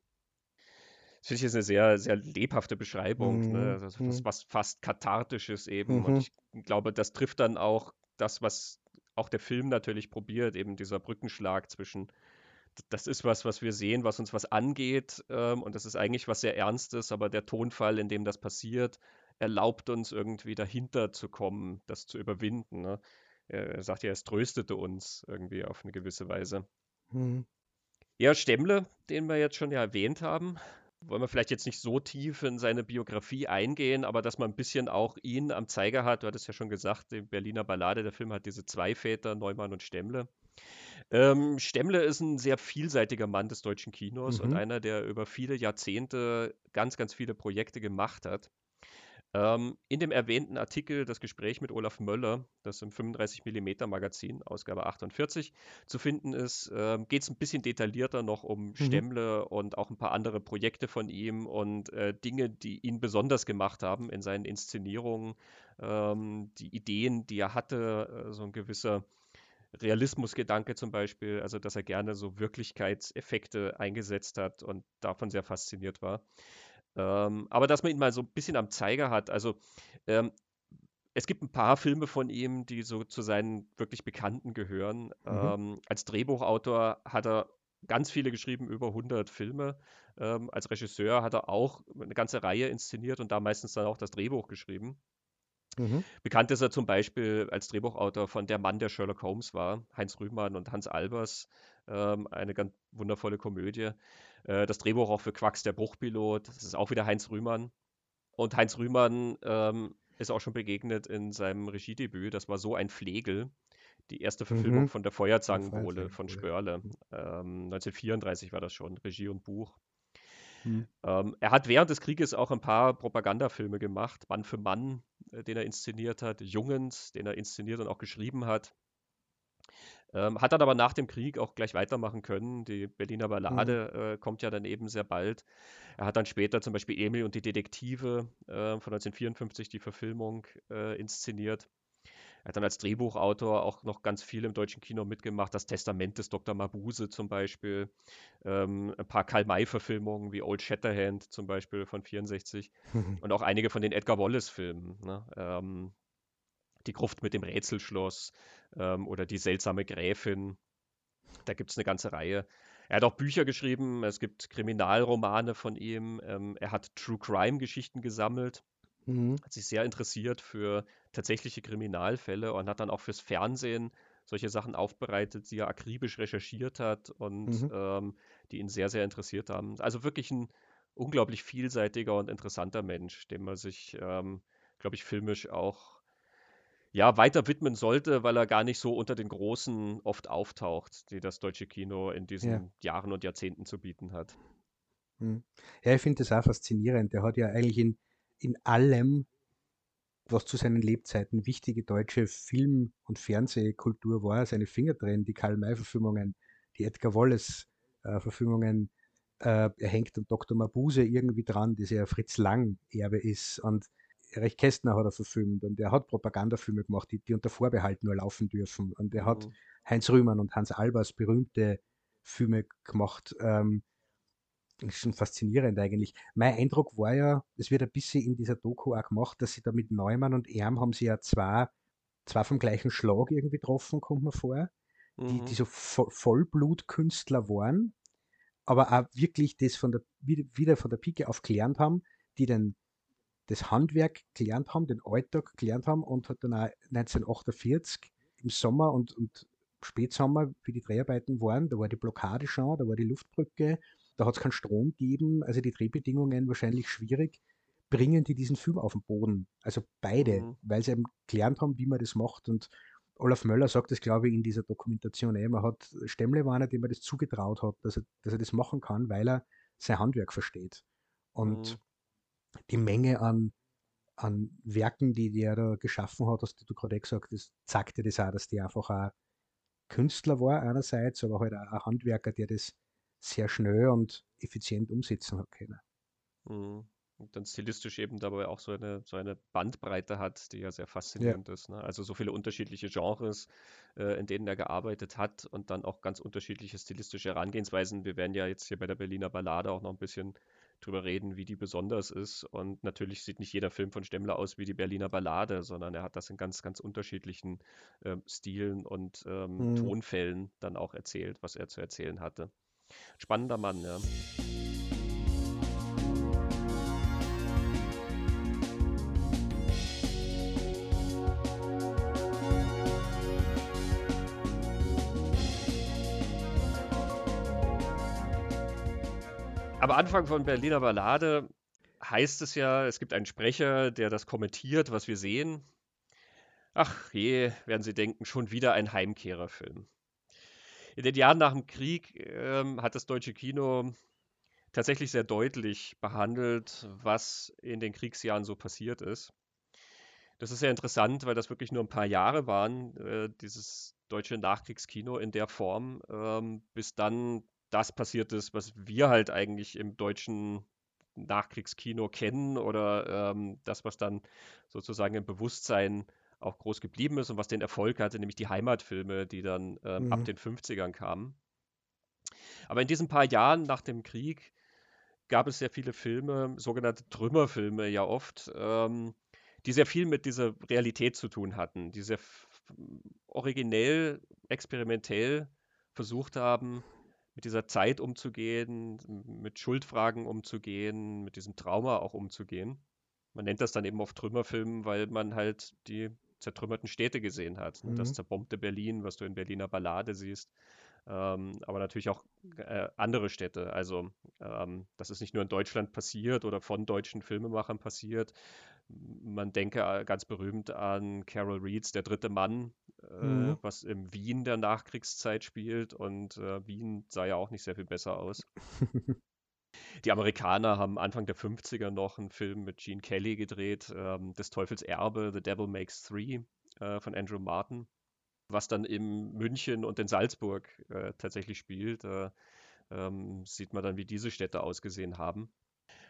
Das finde ich jetzt eine sehr, sehr lebhafte Beschreibung, mhm. ne? also was, mhm. was, fast kathartisches eben. Mhm. Und ich glaube, das trifft dann auch das, was auch der Film natürlich probiert, eben dieser Brückenschlag zwischen das ist was, was wir sehen, was uns was angeht. Ähm, und das ist eigentlich was sehr Ernstes, aber der Tonfall, in dem das passiert, erlaubt uns irgendwie dahinter zu kommen, das zu überwinden. Ne? Er sagt ja, es tröstete uns irgendwie auf eine gewisse Weise. Mhm. Ja, Stemmle, den wir jetzt schon ja erwähnt haben, wollen wir vielleicht jetzt nicht so tief in seine Biografie eingehen, aber dass man ein bisschen auch ihn am Zeiger hat. Du hattest ja schon gesagt, die Berliner Ballade, der Film hat diese zwei Väter, Neumann und Stemmle. Ähm, Stemmle ist ein sehr vielseitiger Mann des deutschen Kinos und mhm. einer, der über viele Jahrzehnte ganz, ganz viele Projekte gemacht hat. Ähm, in dem erwähnten Artikel, das Gespräch mit Olaf Möller, das im 35mm Magazin, Ausgabe 48, zu finden ist, ähm, geht es ein bisschen detaillierter noch um Mhm. Stemmle und auch ein paar andere Projekte von ihm und äh, Dinge, die ihn besonders gemacht haben in seinen Inszenierungen, ähm, die Ideen, die er hatte, äh, so ein gewisser Realismusgedanke zum Beispiel, also dass er gerne so Wirklichkeitseffekte eingesetzt hat und davon sehr fasziniert war. Ähm, aber dass man ihn mal so ein bisschen am Zeiger hat, also ähm, es gibt ein paar Filme von ihm, die so zu seinen wirklich Bekannten gehören. Mhm. Ähm, als Drehbuchautor hat er ganz viele geschrieben, über 100 Filme. Ähm, als Regisseur hat er auch eine ganze Reihe inszeniert und da meistens dann auch das Drehbuch geschrieben. Mhm. Bekannt ist er zum Beispiel als Drehbuchautor von Der Mann, der Sherlock Holmes war, Heinz Rühmann und Hans Albers, ähm, eine ganz wundervolle Komödie. Äh, das Drehbuch auch für Quacks, der Bruchpilot, das ist auch wieder Heinz Rühmann. Und Heinz Rühmann ähm, ist auch schon begegnet in seinem Regiedebüt, das war so ein Flegel, die erste Verfilmung mhm. von der Feuerzangenbowle von Spörle. Ähm, 1934 war das schon, Regie und Buch. Mhm. Ähm, er hat während des Krieges auch ein paar Propagandafilme gemacht, Mann für Mann, den er inszeniert hat, Jungens, den er inszeniert und auch geschrieben hat. Ähm, hat dann aber nach dem Krieg auch gleich weitermachen können. Die Berliner. Ballade mhm. äh, kommt ja dann eben sehr bald. Er hat dann später zum Beispiel Emil und die Detektive äh, von 1954 die Verfilmung äh, inszeniert. Er hat dann als Drehbuchautor auch noch ganz viel im deutschen Kino mitgemacht. Das Testament des Dr. Mabuse zum Beispiel. Ähm, ein paar Karl-May-Verfilmungen wie Old Shatterhand zum Beispiel von 64. und auch einige von den Edgar Wallace-Filmen. Ne? Ähm, die Gruft mit dem Rätselschloss ähm, oder Die seltsame Gräfin. Da gibt es eine ganze Reihe. Er hat auch Bücher geschrieben, es gibt Kriminalromane von ihm, ähm, er hat True Crime-Geschichten gesammelt. Mhm. Hat sich sehr interessiert für tatsächliche Kriminalfälle und hat dann auch fürs Fernsehen solche Sachen aufbereitet, die er akribisch recherchiert hat und mhm. ähm, die ihn sehr, sehr interessiert haben. Also wirklich ein unglaublich vielseitiger und interessanter Mensch, dem man sich, ähm, glaube ich, filmisch auch ja, weiter widmen sollte, weil er gar nicht so unter den Großen oft auftaucht, die das deutsche Kino in diesen ja. Jahren und Jahrzehnten zu bieten hat. Mhm. Ja, ich finde das auch faszinierend. Der hat ja eigentlich in in allem was zu seinen Lebzeiten wichtige deutsche Film- und Fernsehkultur war, seine Finger drin, die Karl-May-Verfilmungen, die Edgar Wallace-Verfilmungen. Äh, er hängt am Dr. Mabuse irgendwie dran, das ja Fritz Lang-Erbe ist. Und Erich Kästner hat er verfilmt und er hat Propagandafilme gemacht, die, die unter Vorbehalt nur laufen dürfen. Und er hat mhm. Heinz Rühmann und Hans Albers berühmte Filme gemacht. Ähm, das ist schon faszinierend eigentlich. Mein Eindruck war ja, es wird ein bisschen in dieser Doku auch gemacht, dass sie da mit Neumann und Erm haben sie ja zwei, zwei vom gleichen Schlag irgendwie getroffen, kommt mir vor, mhm. die, die so Vo Vollblutkünstler waren, aber auch wirklich das von der, wieder von der Pike auf gelernt haben, die dann das Handwerk gelernt haben, den Alltag gelernt haben und hat dann auch 1948 im Sommer und, und Spätsommer, wie die Dreharbeiten waren, da war die Blockade schon, da war die Luftbrücke, da hat es keinen Strom gegeben, also die Drehbedingungen wahrscheinlich schwierig, bringen die diesen Film auf den Boden. Also beide, mhm. weil sie eben gelernt haben, wie man das macht. Und Olaf Möller sagt das, glaube ich, in dieser Dokumentation. Eh. Man hat Stemmle war einer, dem man das zugetraut hat, dass er, dass er das machen kann, weil er sein Handwerk versteht. Und mhm. die Menge an, an Werken, die der da geschaffen hat, hast du gerade gesagt, das zeigt dir das auch, dass der einfach ein Künstler war einerseits, aber halt auch ein Handwerker, der das sehr schnell und effizient umsetzen hat können. Mhm. Und dann stilistisch eben dabei auch so eine, so eine Bandbreite hat, die ja sehr faszinierend ja. ist. Ne? Also so viele unterschiedliche Genres, äh, in denen er gearbeitet hat und dann auch ganz unterschiedliche stilistische Herangehensweisen. Wir werden ja jetzt hier bei der Berliner Ballade auch noch ein bisschen drüber reden, wie die besonders ist. Und natürlich sieht nicht jeder Film von Stemmler aus wie die Berliner Ballade, sondern er hat das in ganz, ganz unterschiedlichen äh, Stilen und ähm, mhm. Tonfällen dann auch erzählt, was er zu erzählen hatte. Spannender Mann, ja. Am Anfang von Berliner Ballade heißt es ja, es gibt einen Sprecher, der das kommentiert, was wir sehen. Ach je, werden Sie denken, schon wieder ein Heimkehrerfilm in den Jahren nach dem Krieg ähm, hat das deutsche Kino tatsächlich sehr deutlich behandelt, was in den Kriegsjahren so passiert ist. Das ist sehr interessant, weil das wirklich nur ein paar Jahre waren, äh, dieses deutsche Nachkriegskino in der Form, ähm, bis dann das passiert ist, was wir halt eigentlich im deutschen Nachkriegskino kennen oder ähm, das, was dann sozusagen im Bewusstsein auch groß geblieben ist und was den Erfolg hatte, nämlich die Heimatfilme, die dann ähm, mhm. ab den 50ern kamen. Aber in diesen paar Jahren nach dem Krieg gab es sehr viele Filme, sogenannte Trümmerfilme ja oft, ähm, die sehr viel mit dieser Realität zu tun hatten, die sehr originell, experimentell versucht haben, mit dieser Zeit umzugehen, mit Schuldfragen umzugehen, mit diesem Trauma auch umzugehen. Man nennt das dann eben oft Trümmerfilmen, weil man halt die zertrümmerten Städte gesehen hat. Mhm. Das zerbombte Berlin, was du in Berliner Ballade siehst. Ähm, aber natürlich auch äh, andere Städte. Also ähm, das ist nicht nur in Deutschland passiert oder von deutschen Filmemachern passiert. Man denke äh, ganz berühmt an Carol Reeds Der dritte Mann, äh, mhm. was im Wien der Nachkriegszeit spielt. Und äh, Wien sah ja auch nicht sehr viel besser aus. Die Amerikaner haben Anfang der 50er noch einen Film mit Gene Kelly gedreht, ähm, Des Teufels Erbe, The Devil Makes Three äh, von Andrew Martin, was dann in München und in Salzburg äh, tatsächlich spielt. Äh, ähm, sieht man dann, wie diese Städte ausgesehen haben.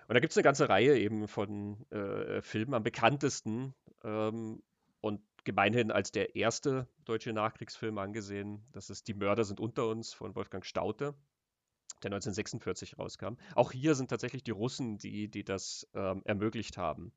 Und da gibt es eine ganze Reihe eben von äh, Filmen, am bekanntesten ähm, und gemeinhin als der erste deutsche Nachkriegsfilm angesehen. Das ist Die Mörder sind unter uns von Wolfgang Staute der 1946 rauskam. Auch hier sind tatsächlich die Russen, die, die das ähm, ermöglicht haben.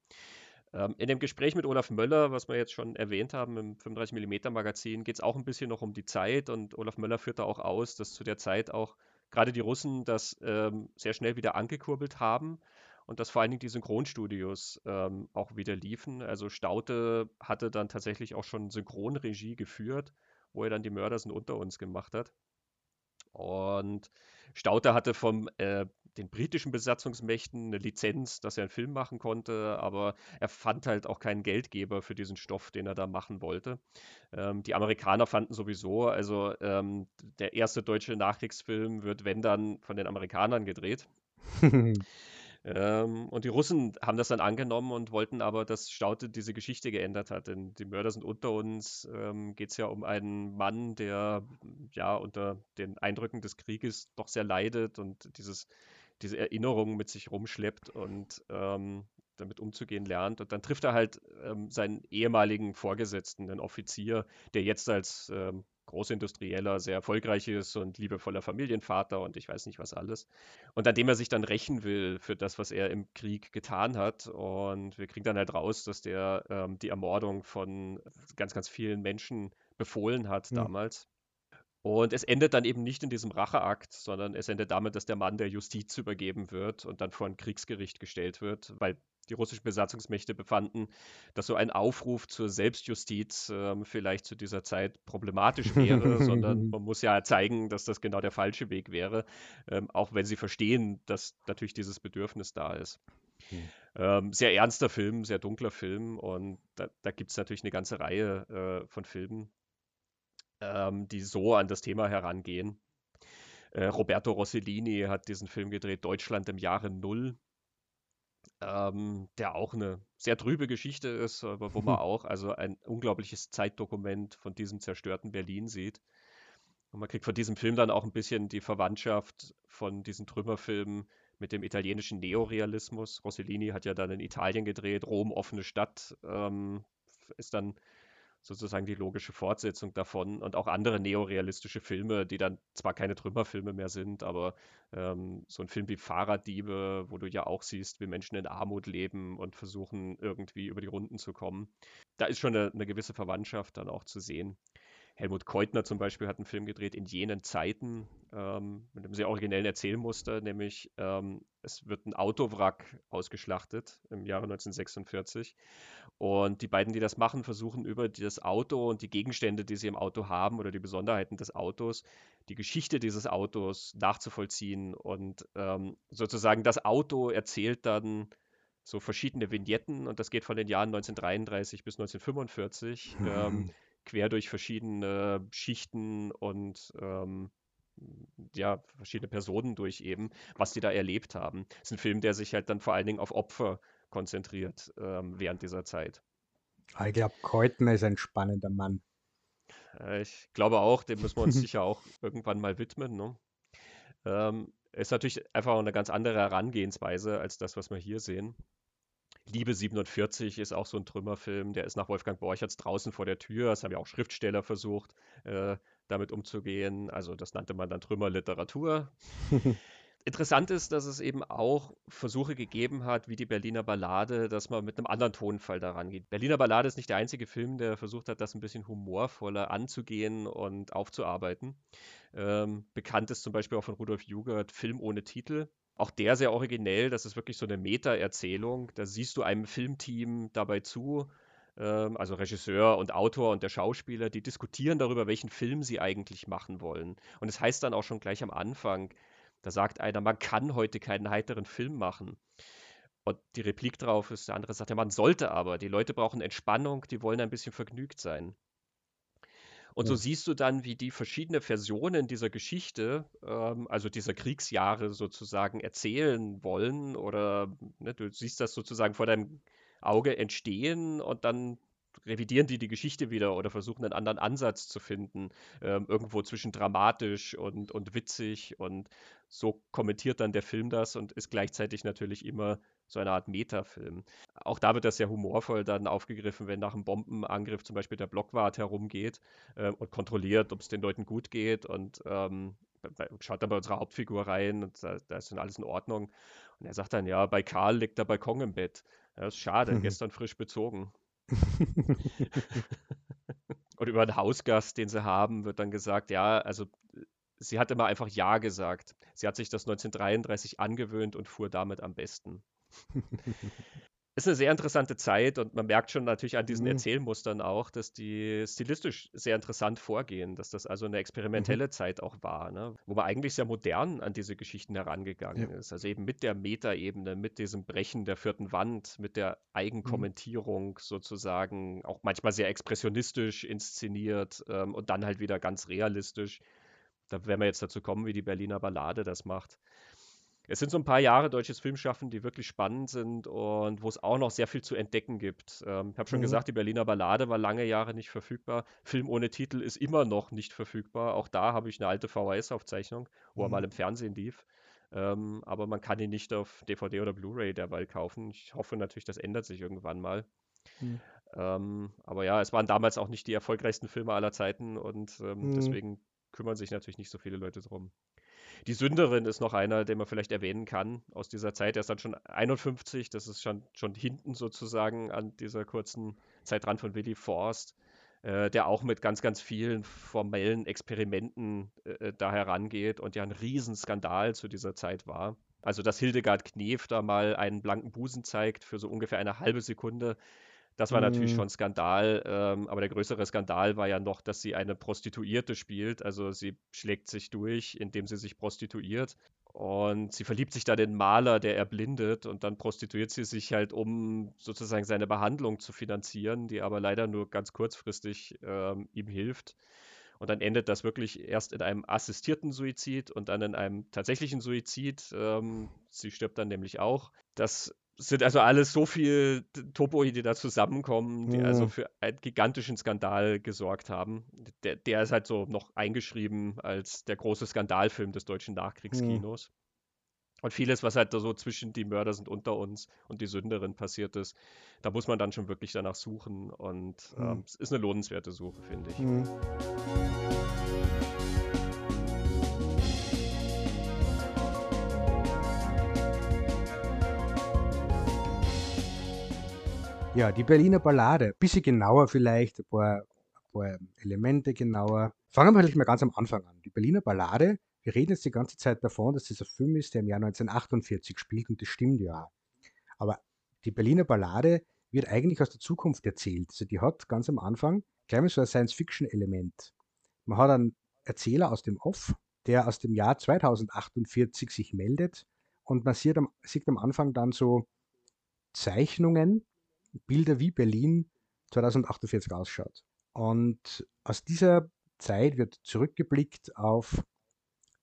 Ähm, in dem Gespräch mit Olaf Möller, was wir jetzt schon erwähnt haben im 35mm Magazin, geht es auch ein bisschen noch um die Zeit und Olaf Möller führt da auch aus, dass zu der Zeit auch gerade die Russen das ähm, sehr schnell wieder angekurbelt haben und dass vor allen Dingen die Synchronstudios ähm, auch wieder liefen. Also Staute hatte dann tatsächlich auch schon Synchronregie geführt, wo er dann die Mörder sind unter uns gemacht hat. Und Stauter hatte vom äh, den britischen Besatzungsmächten eine Lizenz, dass er einen Film machen konnte, aber er fand halt auch keinen Geldgeber für diesen Stoff, den er da machen wollte. Ähm, die Amerikaner fanden sowieso, also ähm, der erste deutsche Nachkriegsfilm wird, wenn dann, von den Amerikanern gedreht. Ähm, und die Russen haben das dann angenommen und wollten aber, dass Staute diese Geschichte geändert hat. Denn die Mörder sind unter uns. Ähm, Geht es ja um einen Mann, der ja unter den Eindrücken des Krieges doch sehr leidet und dieses, diese Erinnerungen mit sich rumschleppt und ähm, damit umzugehen lernt. Und dann trifft er halt ähm, seinen ehemaligen Vorgesetzten, einen Offizier, der jetzt als ähm, Großindustrieller sehr erfolgreich ist und liebevoller Familienvater und ich weiß nicht was alles. Und an dem er sich dann rächen will für das, was er im Krieg getan hat. Und wir kriegen dann halt raus, dass der ähm, die Ermordung von ganz, ganz vielen Menschen befohlen hat mhm. damals. Und es endet dann eben nicht in diesem Racheakt, sondern es endet damit, dass der Mann der Justiz übergeben wird und dann vor ein Kriegsgericht gestellt wird, weil die russischen Besatzungsmächte befanden, dass so ein Aufruf zur Selbstjustiz ähm, vielleicht zu dieser Zeit problematisch wäre, sondern man muss ja zeigen, dass das genau der falsche Weg wäre, ähm, auch wenn sie verstehen, dass natürlich dieses Bedürfnis da ist. Hm. Ähm, sehr ernster Film, sehr dunkler Film und da, da gibt es natürlich eine ganze Reihe äh, von Filmen, ähm, die so an das Thema herangehen. Äh, Roberto Rossellini hat diesen Film gedreht, Deutschland im Jahre Null ähm, der auch eine sehr trübe Geschichte ist, aber wo man auch also ein unglaubliches Zeitdokument von diesem zerstörten Berlin sieht. Und man kriegt von diesem Film dann auch ein bisschen die Verwandtschaft von diesen Trümmerfilmen mit dem italienischen Neorealismus. Rossellini hat ja dann in Italien gedreht, Rom offene Stadt, ähm, ist dann sozusagen die logische Fortsetzung davon und auch andere neorealistische Filme, die dann zwar keine Trümmerfilme mehr sind, aber ähm, so ein Film wie Fahrraddiebe, wo du ja auch siehst, wie Menschen in Armut leben und versuchen irgendwie über die Runden zu kommen. Da ist schon eine, eine gewisse Verwandtschaft dann auch zu sehen. Helmut Keutner zum Beispiel hat einen Film gedreht in jenen Zeiten ähm, mit einem sehr originellen Erzählmuster, nämlich ähm, es wird ein Autowrack ausgeschlachtet im Jahre 1946 und die beiden, die das machen, versuchen über das Auto und die Gegenstände, die sie im Auto haben oder die Besonderheiten des Autos, die Geschichte dieses Autos nachzuvollziehen. Und ähm, sozusagen das Auto erzählt dann so verschiedene Vignetten und das geht von den Jahren 1933 bis 1945. Mhm quer durch verschiedene Schichten und ähm, ja, verschiedene Personen durch eben, was die da erlebt haben. Es ist ein Film, der sich halt dann vor allen Dingen auf Opfer konzentriert ähm, während dieser Zeit. Ah, ich glaube, Keutner ist ein spannender Mann. Ich glaube auch, dem müssen wir uns sicher auch irgendwann mal widmen. Ne? Ähm, ist natürlich einfach eine ganz andere Herangehensweise als das, was wir hier sehen. Liebe 47 ist auch so ein Trümmerfilm, der ist nach Wolfgang Borchertz draußen vor der Tür. Das haben ja auch Schriftsteller versucht, äh, damit umzugehen. Also das nannte man dann Trümmerliteratur. Interessant ist, dass es eben auch Versuche gegeben hat, wie die Berliner Ballade, dass man mit einem anderen Tonfall daran geht. Berliner Ballade ist nicht der einzige Film, der versucht hat, das ein bisschen humorvoller anzugehen und aufzuarbeiten. Ähm, bekannt ist zum Beispiel auch von Rudolf Jugert Film ohne Titel. Auch der sehr originell, das ist wirklich so eine Meta-Erzählung. Da siehst du einem Filmteam dabei zu, ähm, also Regisseur und Autor und der Schauspieler, die diskutieren darüber, welchen Film sie eigentlich machen wollen. Und es das heißt dann auch schon gleich am Anfang, da sagt einer, man kann heute keinen heiteren Film machen. Und die Replik drauf ist, der andere sagt, ja, man sollte aber. Die Leute brauchen Entspannung, die wollen ein bisschen vergnügt sein. Und so siehst du dann, wie die verschiedene Versionen dieser Geschichte, ähm, also dieser Kriegsjahre sozusagen erzählen wollen oder ne, du siehst das sozusagen vor deinem Auge entstehen und dann revidieren die die Geschichte wieder oder versuchen einen anderen Ansatz zu finden, ähm, irgendwo zwischen dramatisch und, und witzig und so kommentiert dann der Film das und ist gleichzeitig natürlich immer so eine Art Metafilm. Auch da wird das sehr humorvoll dann aufgegriffen, wenn nach einem Bombenangriff zum Beispiel der Blockwart herumgeht äh, und kontrolliert, ob es den Leuten gut geht und ähm, schaut dann bei unserer Hauptfigur rein und da, da, ist dann alles in Ordnung. Und er sagt dann, ja, bei Karl liegt der Balkon im Bett. Ja, das ist schade, mhm. gestern frisch bezogen. und über einen Hausgast, den sie haben, wird dann gesagt, ja, also sie hat immer einfach Ja gesagt. Sie hat sich das 1933 angewöhnt und fuhr damit am besten. ist eine sehr interessante Zeit und man merkt schon natürlich an diesen mhm. Erzählmustern auch, dass die stilistisch sehr interessant vorgehen, dass das also eine experimentelle mhm. Zeit auch war, ne? wo man eigentlich sehr modern an diese Geschichten herangegangen ja. ist. Also eben mit der Metaebene, mit diesem Brechen der vierten Wand, mit der mhm. Eigenkommentierung mhm. sozusagen, auch manchmal sehr expressionistisch inszeniert ähm, und dann halt wieder ganz realistisch. Da werden wir jetzt dazu kommen, wie die Berliner Ballade das macht. Es sind so ein paar Jahre deutsches Filmschaffen, die wirklich spannend sind und wo es auch noch sehr viel zu entdecken gibt. Ähm, ich habe schon mhm. gesagt, die Berliner Ballade war lange Jahre nicht verfügbar. Film ohne Titel ist immer noch nicht verfügbar. Auch da habe ich eine alte VHS-Aufzeichnung, wo mhm. er mal im Fernsehen lief. Ähm, aber man kann ihn nicht auf DVD oder Blu-ray derweil kaufen. Ich hoffe natürlich, das ändert sich irgendwann mal. Mhm. Ähm, aber ja, es waren damals auch nicht die erfolgreichsten Filme aller Zeiten und ähm, mhm. deswegen kümmern sich natürlich nicht so viele Leute drum. Die Sünderin ist noch einer, den man vielleicht erwähnen kann aus dieser Zeit. Er ist dann schon 51, das ist schon, schon hinten sozusagen an dieser kurzen Zeit dran von Willy Forst, äh, der auch mit ganz, ganz vielen formellen Experimenten äh da herangeht und ja ein Riesenskandal zu dieser Zeit war. Also, dass Hildegard Knef da mal einen blanken Busen zeigt für so ungefähr eine halbe Sekunde, das war natürlich mhm. schon Skandal, ähm, aber der größere Skandal war ja noch, dass sie eine Prostituierte spielt. Also sie schlägt sich durch, indem sie sich prostituiert. Und sie verliebt sich da den Maler, der erblindet, und dann prostituiert sie sich halt, um sozusagen seine Behandlung zu finanzieren, die aber leider nur ganz kurzfristig ähm, ihm hilft. Und dann endet das wirklich erst in einem assistierten Suizid und dann in einem tatsächlichen Suizid. Ähm, sie stirbt dann nämlich auch. Das sind also alles so viel Topoi, die da zusammenkommen, die mhm. also für einen gigantischen Skandal gesorgt haben. Der, der, ist halt so noch eingeschrieben als der große Skandalfilm des deutschen Nachkriegskinos. Mhm. Und vieles, was halt so zwischen die Mörder sind unter uns und die Sünderin passiert ist, da muss man dann schon wirklich danach suchen. Und mhm. ähm, es ist eine lohnenswerte Suche, finde ich. Ja, die Berliner Ballade. Ein bisschen genauer vielleicht, ein paar, ein paar Elemente genauer. Fangen wir vielleicht mal ganz am Anfang an. Die Berliner Ballade, wir reden jetzt die ganze Zeit davon, dass das ein Film ist, der im Jahr 1948 spielt und das stimmt ja. Aber die Berliner Ballade wird eigentlich aus der Zukunft erzählt. Also die hat ganz am Anfang gleich mal so ein Science-Fiction-Element. Man hat einen Erzähler aus dem Off, der aus dem Jahr 2048 sich meldet und man sieht am, sieht am Anfang dann so Zeichnungen Bilder, wie Berlin 2048 ausschaut. Und aus dieser Zeit wird zurückgeblickt auf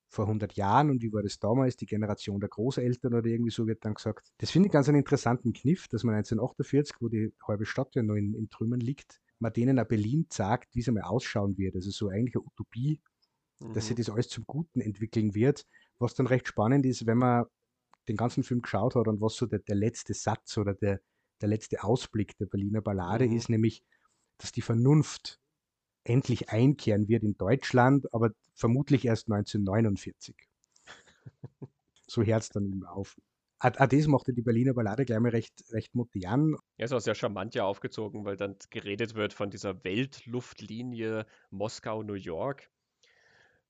vor 100 Jahren und wie war das damals, die Generation der Großeltern oder irgendwie so wird dann gesagt. Das finde ich ganz einen interessanten Kniff, dass man 1948, wo die halbe Stadt ja noch in, in Trümmern liegt, man denen auch Berlin sagt, wie es einmal ausschauen wird. Also so eigentlich eine Utopie, mhm. dass sich das alles zum Guten entwickeln wird. Was dann recht spannend ist, wenn man den ganzen Film geschaut hat und was so der, der letzte Satz oder der, der letzte Ausblick der Berliner Ballade mhm. ist, nämlich, dass die Vernunft endlich einkehren wird in Deutschland, aber vermutlich erst 1949. so hört es dann ihm auf. Auch das machte die Berliner Ballade gleich mal recht, recht modern. Ja, ist auch sehr charmant ja aufgezogen, weil dann geredet wird von dieser Weltluftlinie Moskau-New York,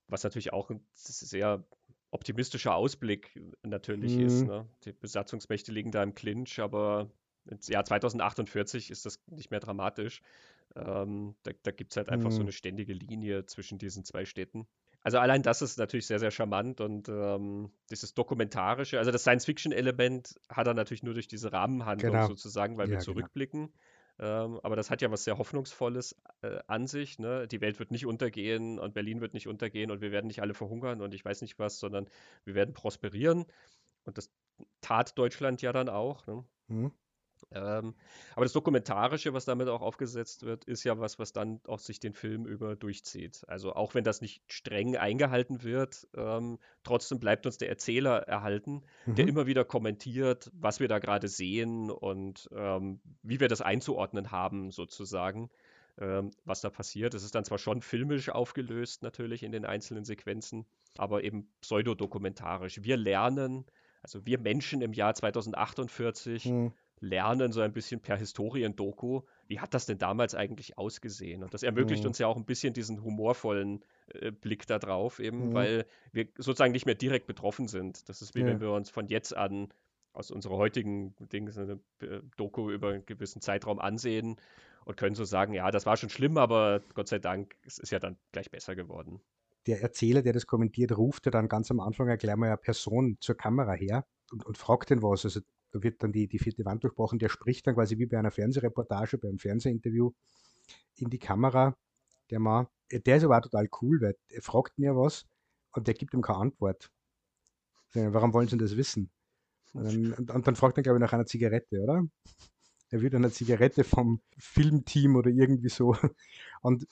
was natürlich auch ein sehr optimistischer Ausblick natürlich mhm. ist. Ne? Die Besatzungsmächte liegen da im Clinch, aber ja, 2048 ist das nicht mehr dramatisch. Ähm, da da gibt es halt einfach mhm. so eine ständige Linie zwischen diesen zwei Städten. Also allein das ist natürlich sehr, sehr charmant und ähm, dieses Dokumentarische, also das Science-Fiction-Element hat er natürlich nur durch diese Rahmenhandlung genau. sozusagen, weil ja, wir genau. zurückblicken. Genau. Ähm, aber das hat ja was sehr Hoffnungsvolles äh, an sich. Ne? Die Welt wird nicht untergehen und Berlin wird nicht untergehen und wir werden nicht alle verhungern und ich weiß nicht was, sondern wir werden prosperieren. Und das tat Deutschland ja dann auch. Ne? Mhm. Ähm, aber das Dokumentarische, was damit auch aufgesetzt wird, ist ja was, was dann auch sich den Film über durchzieht. Also auch wenn das nicht streng eingehalten wird, ähm, trotzdem bleibt uns der Erzähler erhalten, mhm. der immer wieder kommentiert, was wir da gerade sehen und ähm, wie wir das einzuordnen haben, sozusagen, ähm, was da passiert. Es ist dann zwar schon filmisch aufgelöst, natürlich in den einzelnen Sequenzen, aber eben pseudodokumentarisch. Wir lernen, also wir Menschen im Jahr 2048, mhm lernen, so ein bisschen per Historiendoku, wie hat das denn damals eigentlich ausgesehen? Und das ermöglicht mhm. uns ja auch ein bisschen diesen humorvollen äh, Blick da drauf, eben, mhm. weil wir sozusagen nicht mehr direkt betroffen sind. Das ist wie ja. wenn wir uns von jetzt an aus unserer heutigen Dings eine äh, Doku über einen gewissen Zeitraum ansehen und können so sagen, ja, das war schon schlimm, aber Gott sei Dank, es ist ja dann gleich besser geworden. Der Erzähler, der das kommentiert, ruft ja dann ganz am Anfang gleich mal eine Person zur Kamera her und, und fragt ihn was. Also da wird dann die, die vierte Wand durchbrochen, der spricht dann quasi wie bei einer Fernsehreportage, beim Fernsehinterview in die Kamera. Der Mann, der ist aber total cool, weil er fragt ja was und der gibt ihm keine Antwort. Warum wollen sie das wissen? Und dann, und dann fragt er, glaube ich, nach einer Zigarette, oder? Er will eine Zigarette vom Filmteam oder irgendwie so. Und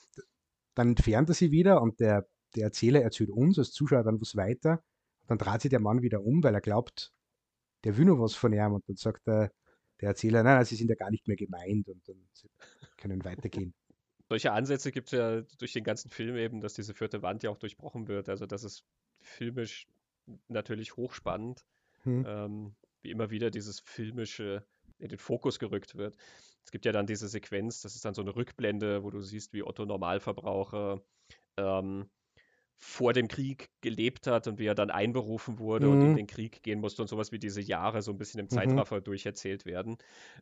dann entfernt er sie wieder und der, der Erzähler erzählt uns als Zuschauer dann was weiter. Dann dreht sich der Mann wieder um, weil er glaubt, der will noch was von ihm. Und dann sagt der, der Erzähler, nein, nein, sie sind ja gar nicht mehr gemeint und dann können weitergehen. Solche Ansätze gibt es ja durch den ganzen Film eben, dass diese vierte Wand ja auch durchbrochen wird. Also das ist filmisch natürlich hochspannend. Hm. Ähm, wie immer wieder dieses filmische in den Fokus gerückt wird. Es gibt ja dann diese Sequenz, das ist dann so eine Rückblende, wo du siehst, wie Otto Normalverbraucher ähm, vor dem Krieg gelebt hat und wie er dann einberufen wurde mhm. und in mhm. den Krieg gehen musste und sowas wie diese Jahre so ein bisschen im mhm. Zeitraffer durcherzählt werden.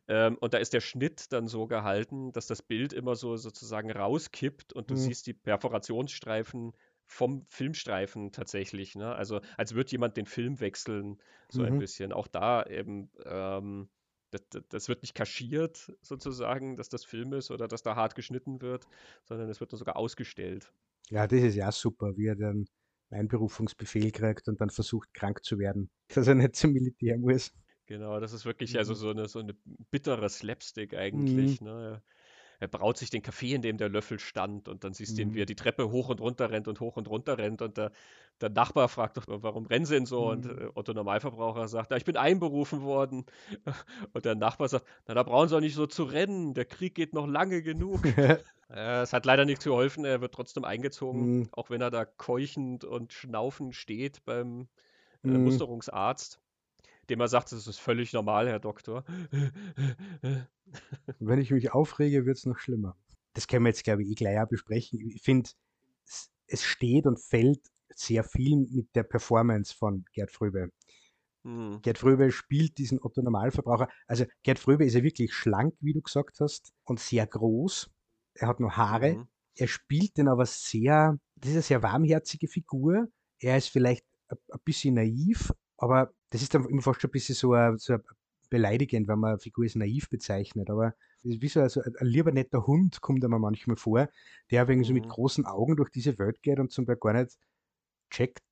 Ähm, und da ist der Schnitt dann so gehalten, dass das Bild immer so sozusagen rauskippt und du mhm. siehst die Perforationsstreifen vom Filmstreifen tatsächlich. Ne? Also als würde jemand den Film wechseln, so ein mhm. bisschen. Auch da eben ähm, das, das, wird nicht kaschiert, sozusagen, dass das Film ist oder dass da hart geschnitten wird, sondern es wird dann sogar ausgestellt. Ja, das ist ja super, wie er dann einen Einberufungsbefehl kriegt und dann versucht, krank zu werden, dass er nicht zum Militär muss. Genau, das ist wirklich also mhm. so eine, so eine bittere Slapstick eigentlich. Mhm. Ne? Er braut sich den Kaffee, in dem der Löffel stand und dann siehst du ihn, wie er mhm. die Treppe hoch und runter rennt und hoch und runter rennt und der, der Nachbar fragt doch, warum rennen sie denn so? Mhm. Und äh, Otto Normalverbraucher sagt, ich bin einberufen worden. Und der Nachbar sagt, na, da brauchen sie auch nicht so zu rennen, der Krieg geht noch lange genug. es hat leider nichts geholfen, er wird trotzdem eingezogen, mhm. auch wenn er da keuchend und schnaufend steht beim äh, mhm. Musterungsarzt dem er sagt, das ist völlig normal, Herr Doktor. Wenn ich mich aufrege, wird es noch schlimmer. Das können wir jetzt, glaube ich, eh gleich auch besprechen. Ich finde, es steht und fällt sehr viel mit der Performance von Gerd Fröbe. Hm. Gerd Fröbe spielt diesen Otto Normalverbraucher. Also Gerd Fröbe ist ja wirklich schlank, wie du gesagt hast, und sehr groß. Er hat nur Haare. Mhm. Er spielt den aber sehr, das ist eine sehr warmherzige Figur. Er ist vielleicht ein bisschen naiv, aber das ist dann immer fast schon ein bisschen so, ein, so ein beleidigend, wenn man eine Figur als naiv bezeichnet. Aber wie so also ein lieber netter Hund, kommt einem manchmal vor, der wegen mhm. so mit mhm. großen Augen durch diese Welt geht und zum Beispiel gar nicht checkt,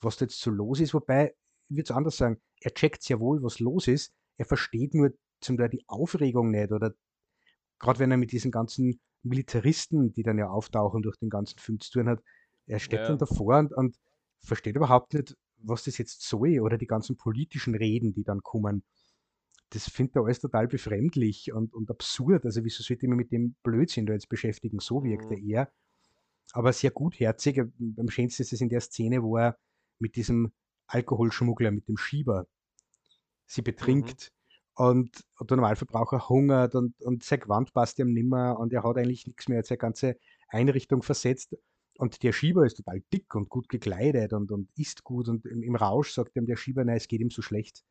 was da jetzt so los ist. Wobei, ich würde es anders sagen, er checkt sehr wohl, was los ist. Er versteht nur zum Teil die Aufregung nicht oder gerade wenn er mit diesen ganzen Militaristen, die dann ja auftauchen durch den ganzen Film zu tun hat, er steht ja. dann davor und, und versteht überhaupt nicht, was das jetzt soll oder die ganzen politischen Reden, die dann kommen, das findet er alles total befremdlich und, und absurd. Also wieso sollte man mit dem Blödsinn da jetzt beschäftigen? So wirkt mhm. er eher. Aber sehr gutherzig. Am schönsten ist es in der Szene, wo er mit diesem Alkoholschmuggler, mit dem Schieber, sie betrinkt. Mhm. Und, und, der Normalverbraucher hungert und, und sein Gewand passt ihm nimmer und er hat eigentlich nichts mehr, er hat seine ganze Einrichtung versetzt und der Schieber ist total dick und gut gekleidet und, und isst gut. Und im, im Rausch sagt ihm der Schieber, nein, es geht ihm so schlecht.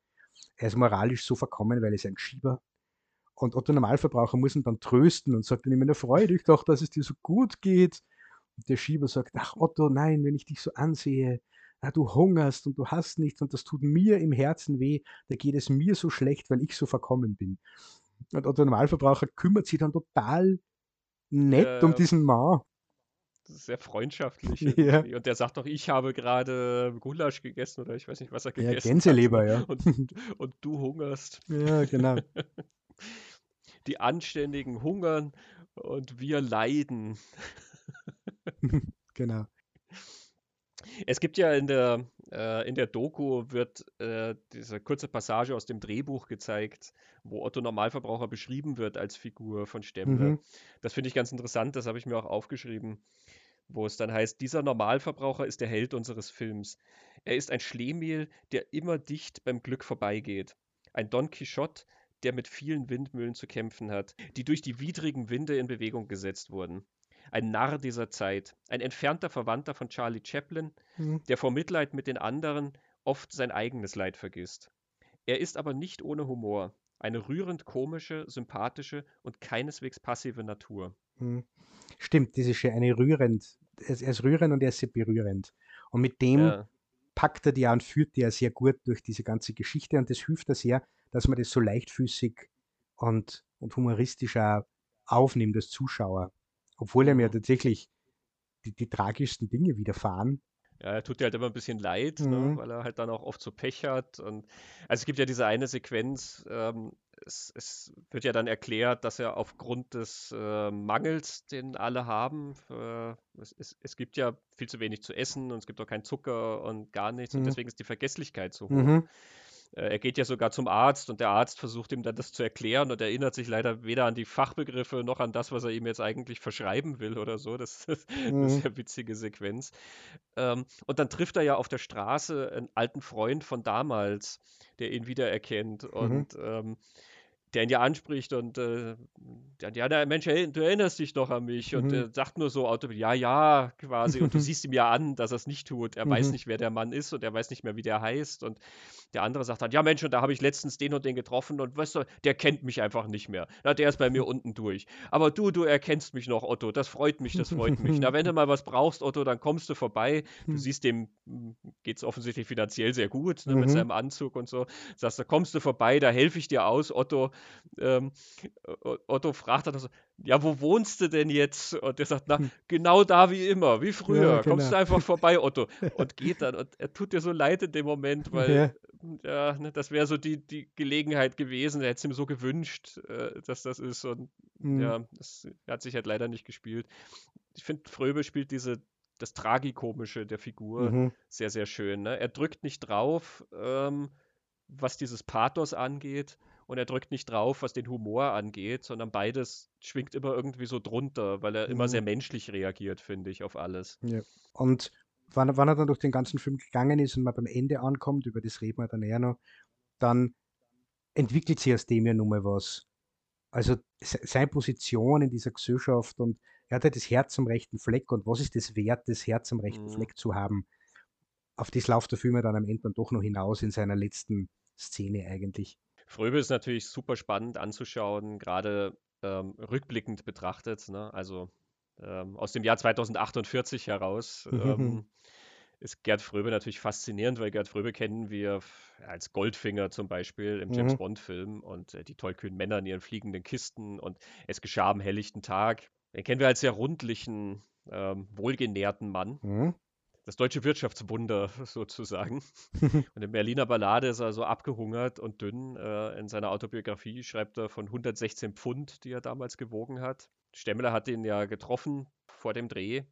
Er ist moralisch so verkommen, weil er ist ein Schieber. Und Otto Normalverbraucher muss ihn dann trösten und sagt dann immer, dich doch, dass es dir so gut geht. Und der Schieber sagt, ach Otto, nein, wenn ich dich so ansehe, na, du hungerst und du hast nichts und das tut mir im Herzen weh, da geht es mir so schlecht, weil ich so verkommen bin. Und Otto Normalverbraucher kümmert sich dann total nett ja, um diesen Mann sehr freundschaftlich. Ja. Und der sagt doch, ich habe gerade Gulasch gegessen oder ich weiß nicht, was er gegessen ja, Gänseleber, hat. Und, und du hungerst. Ja, genau. Die Anständigen hungern und wir leiden. genau. Es gibt ja in der, äh, in der Doku wird äh, diese kurze Passage aus dem Drehbuch gezeigt, wo Otto Normalverbraucher beschrieben wird als Figur von Stemmler. Mhm. Das finde ich ganz interessant, das habe ich mir auch aufgeschrieben wo es dann heißt, dieser Normalverbraucher ist der Held unseres Films. Er ist ein Schlemiel, der immer dicht beim Glück vorbeigeht. Ein Don Quixote, der mit vielen Windmühlen zu kämpfen hat, die durch die widrigen Winde in Bewegung gesetzt wurden. Ein Narr dieser Zeit, ein entfernter Verwandter von Charlie Chaplin, mhm. der vor Mitleid mit den anderen oft sein eigenes Leid vergisst. Er ist aber nicht ohne Humor, eine rührend komische, sympathische und keineswegs passive Natur. Mhm. Stimmt, das ist schon eine rührend. Er ist rührend und er ist sehr berührend. Und mit dem ja. packt er die an und führt die ja sehr gut durch diese ganze Geschichte und das hilft er sehr, dass man das so leichtfüßig und, und humoristisch auch aufnimmt als Zuschauer. Obwohl er mir mhm. tatsächlich die, die tragischsten Dinge widerfahren. Ja, er tut dir halt immer ein bisschen leid, ne, Mhm. weil er halt dann auch oft so Pech hat. Und also es gibt ja diese eine Sequenz, ähm, es, es wird ja dann erklärt, dass er aufgrund des äh, Mangels, den alle haben, äh, es, es, es gibt ja viel zu wenig zu essen und es gibt auch keinen Zucker und gar nichts und Mhm. deswegen ist die Vergesslichkeit so hoch. Mhm. Äh, Er geht ja sogar zum Arzt und der Arzt versucht ihm dann das zu erklären und erinnert sich leider weder an die Fachbegriffe noch an das, was er ihm jetzt eigentlich verschreiben will oder so. Das ist eine Mhm. sehr witzige Sequenz. Ähm, und dann trifft er ja auf der Straße einen alten Freund von damals, der ihn wiedererkennt Mhm. und ähm, der ihn ja anspricht und äh, dann, ja, der Mensch, du erinnerst dich doch an mich und Mhm. er sagt nur so automatisch, ja, ja, quasi und du siehst ihm ja an, dass er es nicht tut. Er weiß Mhm. nicht, wer der Mann ist und er weiß nicht mehr, wie der heißt und der andere sagt dann, ja Mensch, und da habe ich letztens den und den getroffen und weißt du, der kennt mich einfach nicht mehr. Na, der ist bei mir unten durch. Aber du, du erkennst mich noch, Otto. Das freut mich, das freut mich. Na, wenn du mal was brauchst, Otto, dann kommst du vorbei. Du siehst, dem geht es offensichtlich finanziell sehr gut, ne, mit Mhm. seinem Anzug und so. Sagst du, kommst du vorbei, da helfe ich dir aus, Otto. Ähm, Otto fragt dann so, ja, wo wohnst du denn jetzt? Und der sagt, na, genau da wie immer, wie früher. Ja, Kommst du genau. einfach vorbei, Otto. Und geht dann. Und er tut dir so leid in dem Moment, weil Ja. ja, ne, das wäre so die, die Gelegenheit gewesen. Er hätte es ihm so gewünscht, äh, dass das ist. Und Mhm. ja, das hat sich halt leider nicht gespielt. Ich finde, Fröbe spielt diese, das Tragikomische der Figur Mhm. sehr, sehr schön. Ne? Er drückt nicht drauf, ähm, was dieses Pathos angeht. Und er drückt nicht drauf, was den Humor angeht, sondern beides schwingt immer irgendwie so drunter, weil er immer Mhm. sehr menschlich reagiert, finde ich, auf alles. Ja. Und wann, er- wann er dann durch den ganzen Film gegangen ist und man beim Ende ankommt, über das reden wir dann eher noch, dann entwickelt sich aus dem ja nun mal was. Also se- seine Position in dieser Gesellschaft und er hat ja das Herz am rechten Fleck und was ist das wert, das Herz am rechten Mhm. Fleck zu haben? Auf das läuft der Film ja dann am Ende dann doch noch hinaus in seiner letzten Szene eigentlich. Fröbe ist natürlich super spannend anzuschauen, gerade ähm, rückblickend betrachtet. Ne? Also ähm, aus dem Jahr 2048 heraus ähm, ist Gerd Fröbe natürlich faszinierend, weil Gerd Fröbe kennen wir als Goldfinger zum Beispiel im James Mhm. Bond-Film und äh, die tollkühnen Männer in ihren fliegenden Kisten und es geschah am helllichten Tag. Den kennen wir als sehr rundlichen, ähm, wohlgenährten Mann. Mhm. Das deutsche Wirtschaftswunder sozusagen. Und in Berliner Ballade ist er so abgehungert und dünn. Äh, in seiner Autobiografie schreibt er von 116 Pfund, die er damals gewogen hat. Stemmler hat ihn ja getroffen vor dem Dreh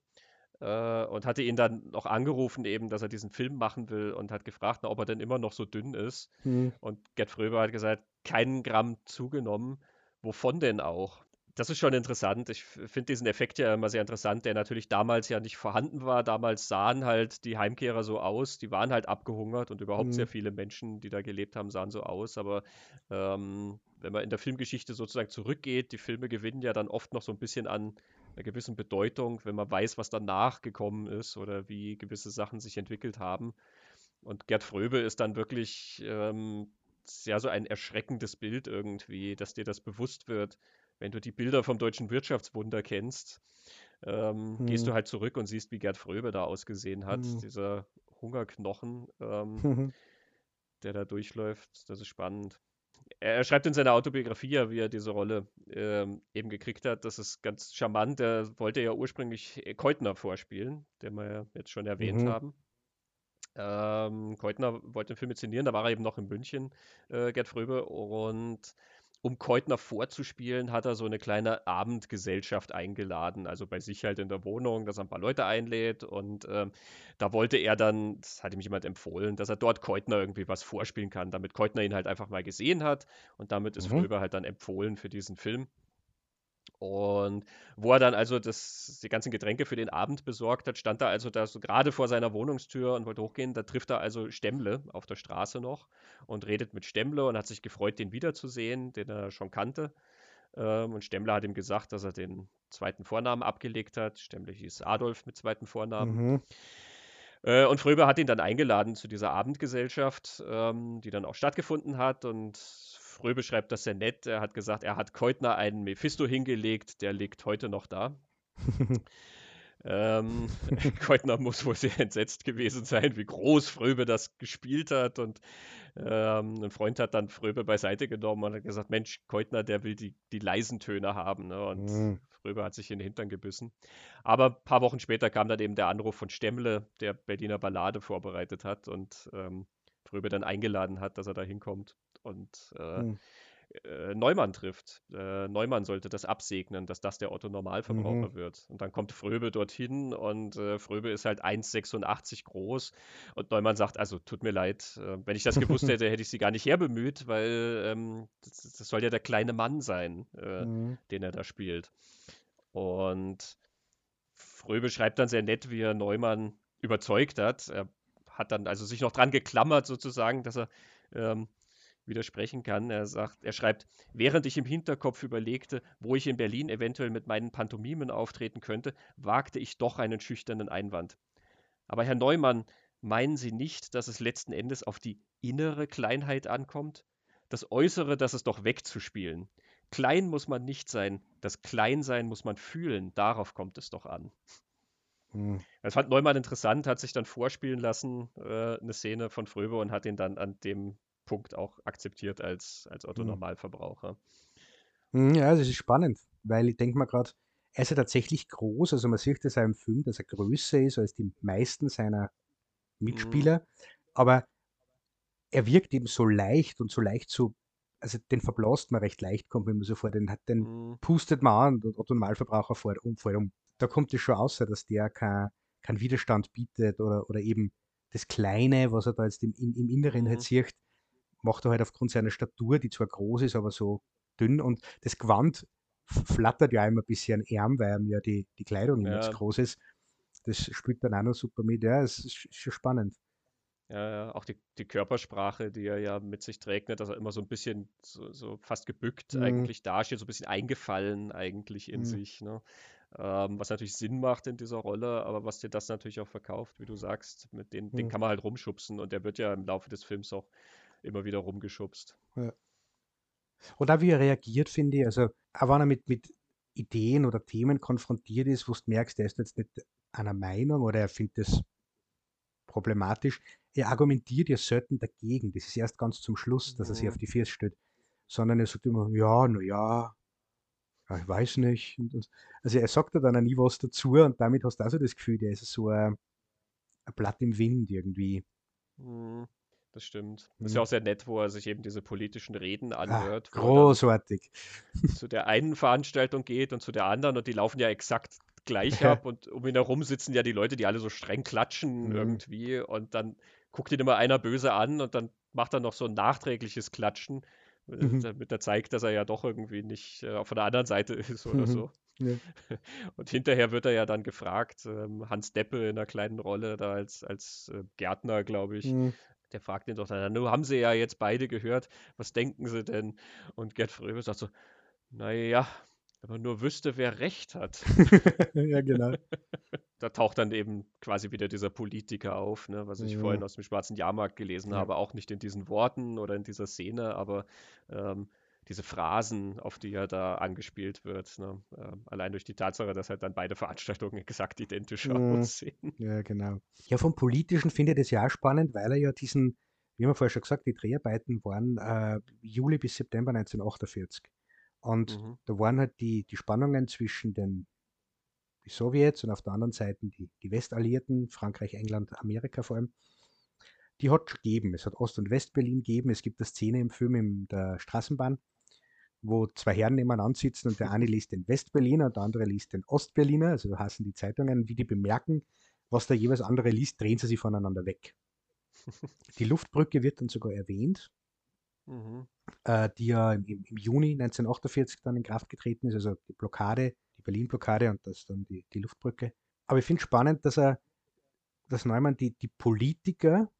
äh, und hatte ihn dann noch angerufen, eben, dass er diesen Film machen will und hat gefragt, na, ob er denn immer noch so dünn ist. Mhm. Und Gerd Fröbe hat gesagt, keinen Gramm zugenommen. Wovon denn auch? Das ist schon interessant. Ich finde diesen Effekt ja immer sehr interessant, der natürlich damals ja nicht vorhanden war. Damals sahen halt die Heimkehrer so aus, die waren halt abgehungert und überhaupt sehr Mhm. viele Menschen, die da gelebt haben, sahen so aus. Aber ähm, wenn man in der Filmgeschichte sozusagen zurückgeht, die Filme gewinnen ja dann oft noch so ein bisschen an einer gewissen Bedeutung, wenn man weiß, was danach gekommen ist oder wie gewisse Sachen sich entwickelt haben. Und Gerd Fröbe ist dann wirklich ähm, ja so ein erschreckendes Bild irgendwie, dass dir das bewusst wird, wenn du die Bilder vom deutschen Wirtschaftswunder kennst. Ähm, gehst du Mhm. halt zurück und siehst, wie Gerd Fröbe da ausgesehen hat, Mhm. dieser Hungerknochen, ähm, Mhm. der da durchläuft. Das ist spannend. Er, er schreibt in seiner Autobiografie ja, wie er diese Rolle ähm, eben gekriegt hat. Das ist ganz charmant. Er wollte ja ursprünglich Keutner vorspielen, den wir ja jetzt schon erwähnt Mhm. haben. Ähm, Keutner wollte den Film inszenieren, da war er eben noch in München, äh, Gerd Fröbe. Und um Keutner vorzuspielen, hat er so eine kleine Abendgesellschaft eingeladen, also bei sich halt in der Wohnung, dass er ein paar Leute einlädt. Und ähm, da wollte er dann, das hatte ihm jemand empfohlen, dass er dort Keutner irgendwie was vorspielen kann, damit Keutner ihn halt einfach mal gesehen hat. Und damit ist Mhm. Fröbe halt dann empfohlen für diesen Film. Und wo er dann also das, die ganzen Getränke für den Abend besorgt hat, stand er also da so gerade vor seiner Wohnungstür und wollte hochgehen. Da trifft er also Stemmle auf der Straße noch und redet mit Stemmle und hat sich gefreut, den wiederzusehen, den er schon kannte. Ähm, und Stemmle hat ihm gesagt, dass er den zweiten Vornamen abgelegt hat. Stemmle hieß Adolf mit zweiten Vornamen. Mhm. Äh, und Fröbe hat ihn dann eingeladen zu dieser Abendgesellschaft, ähm, die dann auch stattgefunden hat. Und Fröbe schreibt das sehr nett. Er hat gesagt, er hat Keutner einen Mephisto hingelegt, der liegt heute noch da. Ähm, Keutner muss wohl sehr entsetzt gewesen sein, wie groß Fröbe das gespielt hat. Und ähm, ein Freund hat dann Fröbe beiseite genommen und hat gesagt, Mensch, Keutner, der will die, die leisen Töne haben. Ne? Und Mhm. Fröbe hat sich in den Hintern gebissen. Aber ein paar Wochen später kam dann eben der Anruf von Stemmle, der Berliner Ballade vorbereitet hat und ähm, Fröbe dann eingeladen hat, dass er da hinkommt. Und äh, hm äh, Neumann trifft. Äh, Neumann sollte das absegnen, dass das der Otto-Normalverbraucher mhm. wird. Und dann kommt Fröbe dorthin und äh, Fröbe ist halt 1,86 groß. Und Neumann sagt, also tut mir leid, wenn ich das gewusst hätte, hätte ich sie gar nicht herbemüht, weil ähm, das, das, soll ja der kleine Mann sein, äh, mhm. den er da spielt. Und Fröbe schreibt dann sehr nett, wie er Neumann überzeugt hat. Er hat dann also sich noch dran geklammert, sozusagen, dass er ähm, widersprechen kann. Er sagt, er schreibt, während ich im Hinterkopf überlegte, wo ich in Berlin eventuell mit meinen Pantomimen auftreten könnte, wagte ich doch einen schüchternen Einwand. Aber Herr Neumann, meinen Sie nicht, dass es letzten Endes auf die innere Kleinheit ankommt? Das Äußere, das ist doch wegzuspielen. Klein muss man nicht sein, das Kleinsein muss man fühlen, darauf kommt es doch an. Hm. Das fand Neumann interessant, hat sich dann vorspielen lassen, äh, eine Szene von Fröbe und hat ihn dann an dem Punkt auch akzeptiert als, als Otto-Normalverbraucher. Hm. Ja, das ist spannend, weil ich denke mal gerade, er ist ja tatsächlich groß, also man sieht das auch im Film, dass er größer ist als die meisten seiner Mitspieler, mhm. aber er wirkt eben so leicht und so leicht so, also den verblasst man recht leicht, kommt man so vor, den, hat, den mhm. pustet man an und Otto Normalverbraucher fährt um, fährt um. Da kommt es schon aus, dass der keinen kein Widerstand bietet oder, oder eben das Kleine, was er da jetzt im, im Inneren halt mhm. halt sieht, macht er halt aufgrund seiner Statur, die zwar groß ist, aber so dünn und das Gewand flattert ja immer ein bisschen Ärm, weil ihm ja die, die Kleidung ja. nicht groß ist. Das spielt dann auch noch super mit. Ja, es ist schon spannend. Ja, ja, auch die, die Körpersprache, die er ja mit sich trägt, ne, dass er immer so ein bisschen so, so fast gebückt mhm. eigentlich dasteht, so ein bisschen eingefallen eigentlich in mhm. sich. Ne? Ähm, was natürlich Sinn macht in dieser Rolle, aber was dir das natürlich auch verkauft, wie du sagst, mit denen, mhm. den kann man halt rumschubsen und der wird ja im Laufe des Films auch immer wieder rumgeschubst. Ja. Und auch wie er reagiert, finde ich, also auch wenn er mit, mit Ideen oder Themen konfrontiert ist, wo du merkst, er ist jetzt nicht einer Meinung oder er findet das problematisch, er argumentiert ja selten dagegen. Das ist erst ganz zum Schluss, dass er sich mhm. auf die Füße stellt. Sondern er sagt immer, ja, na ja, ich weiß nicht. also er sagt da dann auch nie was dazu und damit hast du also das Gefühl, der ist so ein, ein Blatt im Wind irgendwie. Mhm. Das stimmt. Das ist ja mhm. auch sehr nett, wo er sich eben diese politischen Reden ah, anhört. Ah, großartig. Zu der einen Veranstaltung geht und zu der anderen und die laufen ja exakt gleich ab und um ihn herum sitzen ja die Leute, die alle so streng klatschen mhm. irgendwie und dann guckt ihn immer einer böse an und dann macht er noch so ein nachträgliches Klatschen, äh, mhm. damit er zeigt, dass er ja doch irgendwie nicht äh, von der anderen Seite ist oder mhm. so. Ja. Und hinterher wird er ja dann gefragt, ähm, Hans Deppe in einer kleinen Rolle da als, als äh, Gärtner, glaube ich, mhm der fragt ihn doch dann, nun haben sie ja jetzt beide gehört, was denken sie denn? Und Gerd Fröbe sagt so, naja, wenn man nur wüsste, wer recht hat. ja, genau. da taucht dann eben quasi wieder dieser Politiker auf, ne, was ich ja. vorhin aus dem Schwarzen Jahrmarkt gelesen ja. habe, auch nicht in diesen Worten oder in dieser Szene, aber ähm, diese Phrasen, auf die er da angespielt wird. Ne? Äh, allein durch die Tatsache, dass halt dann beide Veranstaltungen exakt identisch mhm. aussehen. Ja, genau. Ja, vom Politischen finde ich das ja auch spannend, weil er ja diesen, wie haben wir vorher schon gesagt, die Dreharbeiten waren äh, Juli bis September 1948. Und mhm. da waren halt die, die Spannungen zwischen den die Sowjets und auf der anderen Seite die, die Westalliierten, Frankreich, England, Amerika vor allem, die hat es gegeben. Es hat Ost- und Westberlin gegeben. Es gibt eine Szene im Film in der Straßenbahn, wo zwei Herren nebeneinander sitzen und der eine liest den Westberliner und der andere liest den Ostberliner, also heißen die Zeitungen, wie die bemerken, was der jeweils andere liest, drehen sie sich voneinander weg. Die Luftbrücke wird dann sogar erwähnt, mhm. äh, die ja im, im, Juni 1948 dann in Kraft getreten ist, also die Blockade, die Berlin-Blockade und das dann die, die Luftbrücke. Aber ich finde spannend, dass er, dass Neumann die, die Politiker,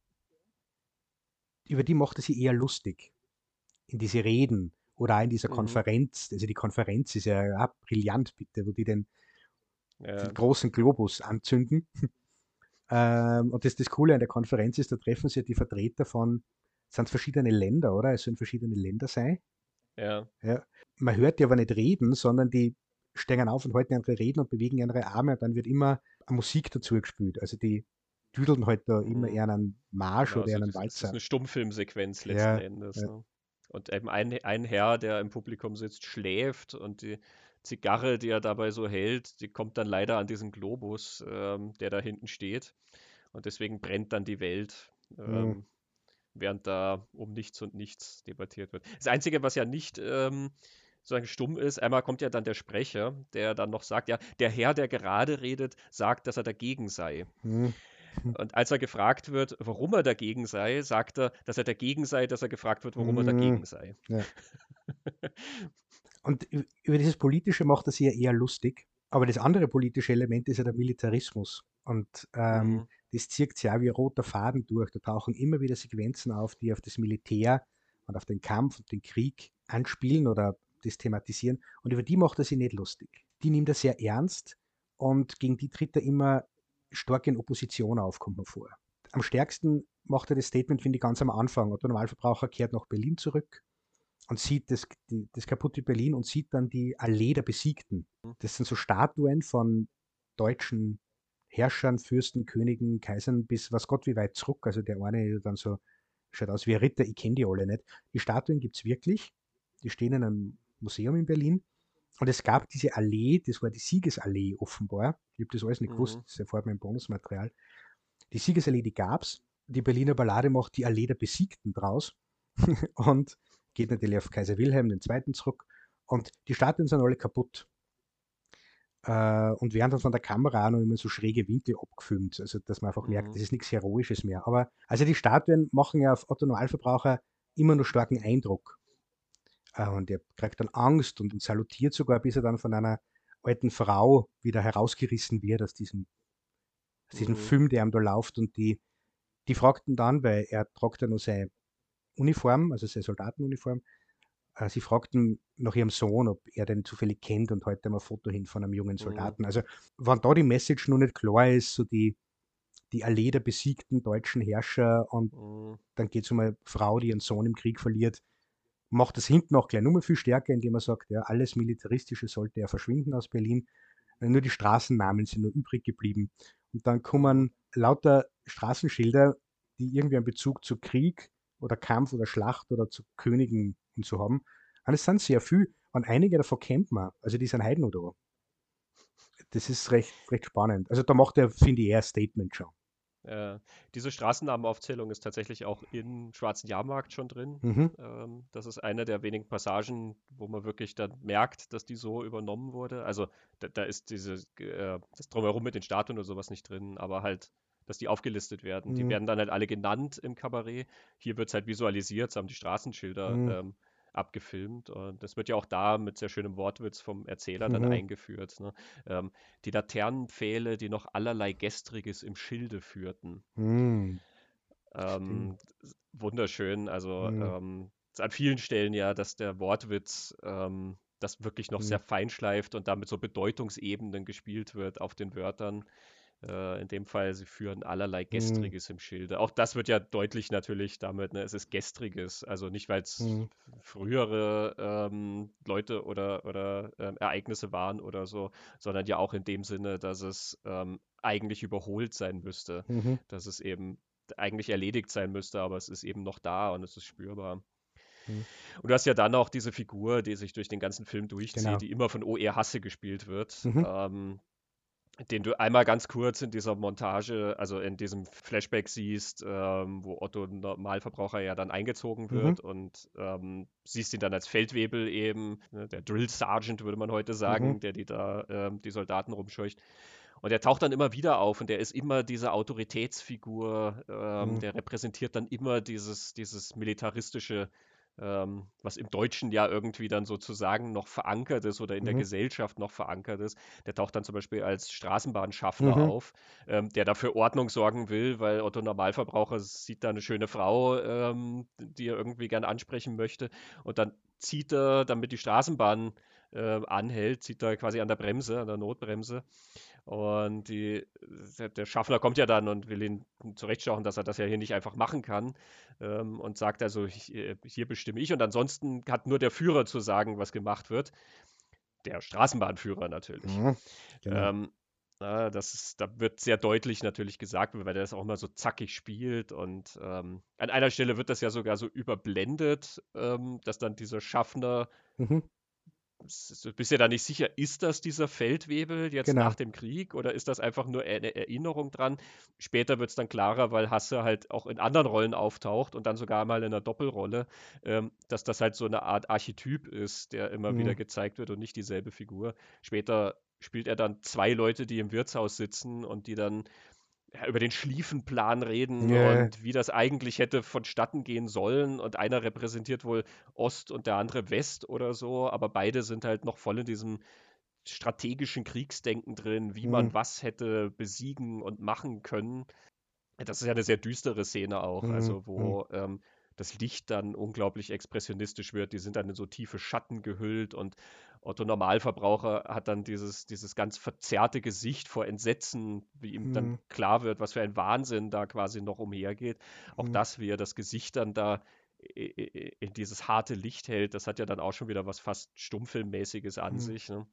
über die macht er sich eher lustig. In diese Reden, oder auch in dieser mhm. Konferenz, also die Konferenz ist ja, ja brillant, bitte, wo die den, ja. den großen Globus anzünden. ähm, und das, das Coole an der Konferenz ist, da treffen sich ja die Vertreter von, sind verschiedene Länder, oder? Es sollen verschiedene Länder sein. Ja. ja. Man hört die aber nicht reden, sondern die stehen auf und halten andere Reden und bewegen ihre Arme und dann wird immer Musik dazu gespielt. Also die düdeln halt da immer mhm. eher einen Marsch genau, oder also einen Walzer. Das ist eine Stummfilmsequenz letzten ja, Endes. Ja. Ne? Und eben ein, ein Herr, der im Publikum sitzt, schläft und die, Zigarre, die er dabei so hält, die kommt dann leider an diesen Globus, ähm, der da hinten steht. Und deswegen brennt dann die Welt. Ähm, mhm. Während da um nichts und nichts debattiert wird. Das Einzige, was ja nicht ähm, sozusagen stumm ist, einmal kommt ja dann der Sprecher, der dann noch sagt, ja, der Herr, der gerade redet, sagt, dass er dagegen sei. Mhm. Und als er gefragt wird, warum er dagegen sei, sagt er, dass er dagegen sei, dass er gefragt wird, warum mhm. er dagegen sei. Ja. Und über dieses Politische macht er sich ja eher lustig. Aber das andere politische Element ist ja der Militarismus. Und ähm, mhm. das zieht sich ja wie roter Faden durch. Da tauchen immer wieder Sequenzen auf, die auf das Militär und auf den Kampf und den Krieg anspielen oder das thematisieren. Und über die macht er sich nicht lustig. Die nimmt er sehr ernst und gegen die tritt er immer stark in Opposition auf, kommt man vor. Am stärksten macht er das Statement, finde ich, ganz am Anfang. Der Normalverbraucher kehrt nach Berlin zurück und sieht das, die, das kaputte Berlin und sieht dann die Allee der Besiegten. Mhm. Das sind so Statuen von deutschen Herrschern, Fürsten, Königen, Kaisern bis was Gott wie weit zurück. Also der eine dann so schaut aus wie ein Ritter, ich kenne die alle nicht. Die Statuen gibt es wirklich. Die stehen in einem Museum in Berlin. Und es gab diese Allee, das war die Siegesallee offenbar. Ich habe das alles nicht mhm. gewusst, das erfahrt im Bonusmaterial. Die Siegesallee, die gab es. Die Berliner Ballade macht die Allee der Besiegten draus. und geht natürlich auf Kaiser Wilhelm II. zurück. Und die Statuen sind alle kaputt. Äh, und werden dann von der Kamera auch noch immer so schräge Winkel abgefilmt, also dass man einfach mhm. merkt, das ist nichts Heroisches mehr. Aber also die Statuen machen ja auf Otto Normalverbraucher immer noch starken Eindruck. Äh, und er kriegt dann Angst und, salutiert sogar, bis er dann von einer alten Frau wieder herausgerissen wird aus diesem, aus diesem mhm. Film, der ihm da läuft. Und die, die fragten dann, weil er tragt ja noch seine Uniform, also seine Soldatenuniform, äh, sie fragten nach ihrem Sohn, ob er den zufällig kennt und heute mal ein Foto hin von einem jungen mhm. Soldaten. Mhm. Also, wenn da die Message noch nicht klar ist, so die, die Allee der besiegten deutschen Herrscher und mhm. dann geht es um eine Frau, die ihren Sohn im Krieg verliert, macht das hinten auch gleich nur viel stärker, indem er sagt, ja, alles Militaristische sollte ja verschwinden aus Berlin. Nur die Straßennamen sind nur übrig geblieben. Und dann kommen lauter Straßenschilder, die irgendwie einen Bezug zu Krieg oder Kampf oder Schlacht oder zu Königen und so haben. Und es sind sehr viel. Und einige davon kennt man. Also die sind noch da. Das ist recht, recht spannend. Also da macht er, finde ich, eher ein Statement schon. Äh, diese Straßennamenaufzählung ist tatsächlich auch in Schwarzen Jahrmarkt schon drin. Mhm. Ähm, das ist eine der wenigen Passagen, wo man wirklich dann merkt, dass die so übernommen wurde. Also da, da ist diese, äh, das Drumherum mit den Statuen oder sowas nicht drin, aber halt, dass die aufgelistet werden. Mhm. Die werden dann halt alle genannt im Kabarett. Hier wird es halt visualisiert, so haben die Straßenschilder mhm. ähm, abgefilmt. Und das wird ja auch da mit sehr schönem Wortwitz vom Erzähler mhm. dann eingeführt. Ne? Ähm, die Laternenpfähle, die noch allerlei Gestriges im Schilde führten. Mhm. Ähm, wunderschön. Also mhm. ähm, an vielen Stellen ja, dass der Wortwitz ähm, das wirklich noch mhm. sehr fein schleift und damit so Bedeutungsebenen gespielt wird auf den Wörtern. Äh, in dem Fall, sie führen allerlei mhm. Gestriges mhm. im Schilde. Auch das wird ja deutlich natürlich damit, ne? es ist Gestriges. Also nicht, weil es mhm. frühere ähm, Leute oder, oder ähm, Ereignisse waren oder so, sondern ja auch in dem Sinne, dass es ähm, eigentlich überholt sein müsste. Mhm. Dass es eben eigentlich erledigt sein müsste, aber es ist eben noch da und es ist spürbar. Mhm. Und du hast ja dann auch diese Figur, die sich durch den ganzen Film durchzieht, genau. die immer von O.R. Hasse gespielt wird. Mhm. Ähm, den du einmal ganz kurz in dieser Montage, also in diesem Flashback siehst, ähm, wo Otto Normalverbraucher ja dann eingezogen mhm. wird mhm. und ähm, siehst ihn dann als Feldwebel eben, ne, der Drill Sergeant würde man heute sagen, mhm. der die da ähm, die Soldaten rumscheucht. Und er taucht dann immer wieder auf und der ist immer diese Autoritätsfigur, ähm, mhm. der repräsentiert dann immer dieses, dieses militaristische ähm, was im Deutschen ja irgendwie dann sozusagen noch verankert ist oder in mhm. der Gesellschaft noch verankert ist. Der taucht dann zum Beispiel als Straßenbahnschaffner mhm. auf, ähm, der dafür Ordnung sorgen will, weil Otto Normalverbraucher sieht da eine schöne Frau, ähm, die er irgendwie gern ansprechen möchte und dann zieht er, damit die Straßenbahn äh, anhält, zieht er quasi an der Bremse, an der Notbremse und die, der Schaffner kommt ja dann und will ihn zurechtschauen, dass er das ja hier nicht einfach machen kann. Ähm, und sagt also, hier, hier bestimme ich. Und ansonsten hat nur der Führer zu sagen, was gemacht wird. Der Straßenbahnführer natürlich. Mhm, genau. ähm, na, das ist, da wird sehr deutlich natürlich gesagt, weil er das auch immer so zackig spielt. Und ähm, an einer Stelle wird das ja sogar so überblendet, ähm, dass dann dieser Schaffner mhm du bist ja da nicht sicher, ist das dieser Feldwebel jetzt Genau. nach dem Krieg oder ist das einfach nur eine Erinnerung dran? Später wird es dann klarer, weil Hasse halt auch in anderen Rollen auftaucht und dann sogar mal in einer Doppelrolle, ähm, dass das halt so eine Art Archetyp ist, der immer wieder Mhm. gezeigt wird und nicht dieselbe Figur. Später spielt er dann zwei Leute, die im Wirtshaus sitzen und die dann über den Schlieffenplan reden Ja, und wie das eigentlich hätte vonstatten gehen sollen. Und einer repräsentiert wohl Ost und der andere West oder so, aber beide sind halt noch voll in diesem strategischen Kriegsdenken drin, wie mhm. man was hätte besiegen und machen können. Das ist ja eine sehr düstere Szene auch, Mhm. also Mhm. wo ähm, das Licht dann unglaublich expressionistisch wird. Die sind dann in so tiefe Schatten gehüllt und Otto Normalverbraucher hat dann dieses, dieses ganz verzerrte Gesicht vor Entsetzen, wie ihm dann Mhm. klar wird, was für ein Wahnsinn da quasi noch umhergeht. Auch Mhm. das, wie er das Gesicht dann da in dieses harte Licht hält, das hat ja dann auch schon wieder was fast Stummfilmmäßiges an Mhm. sich. Ne?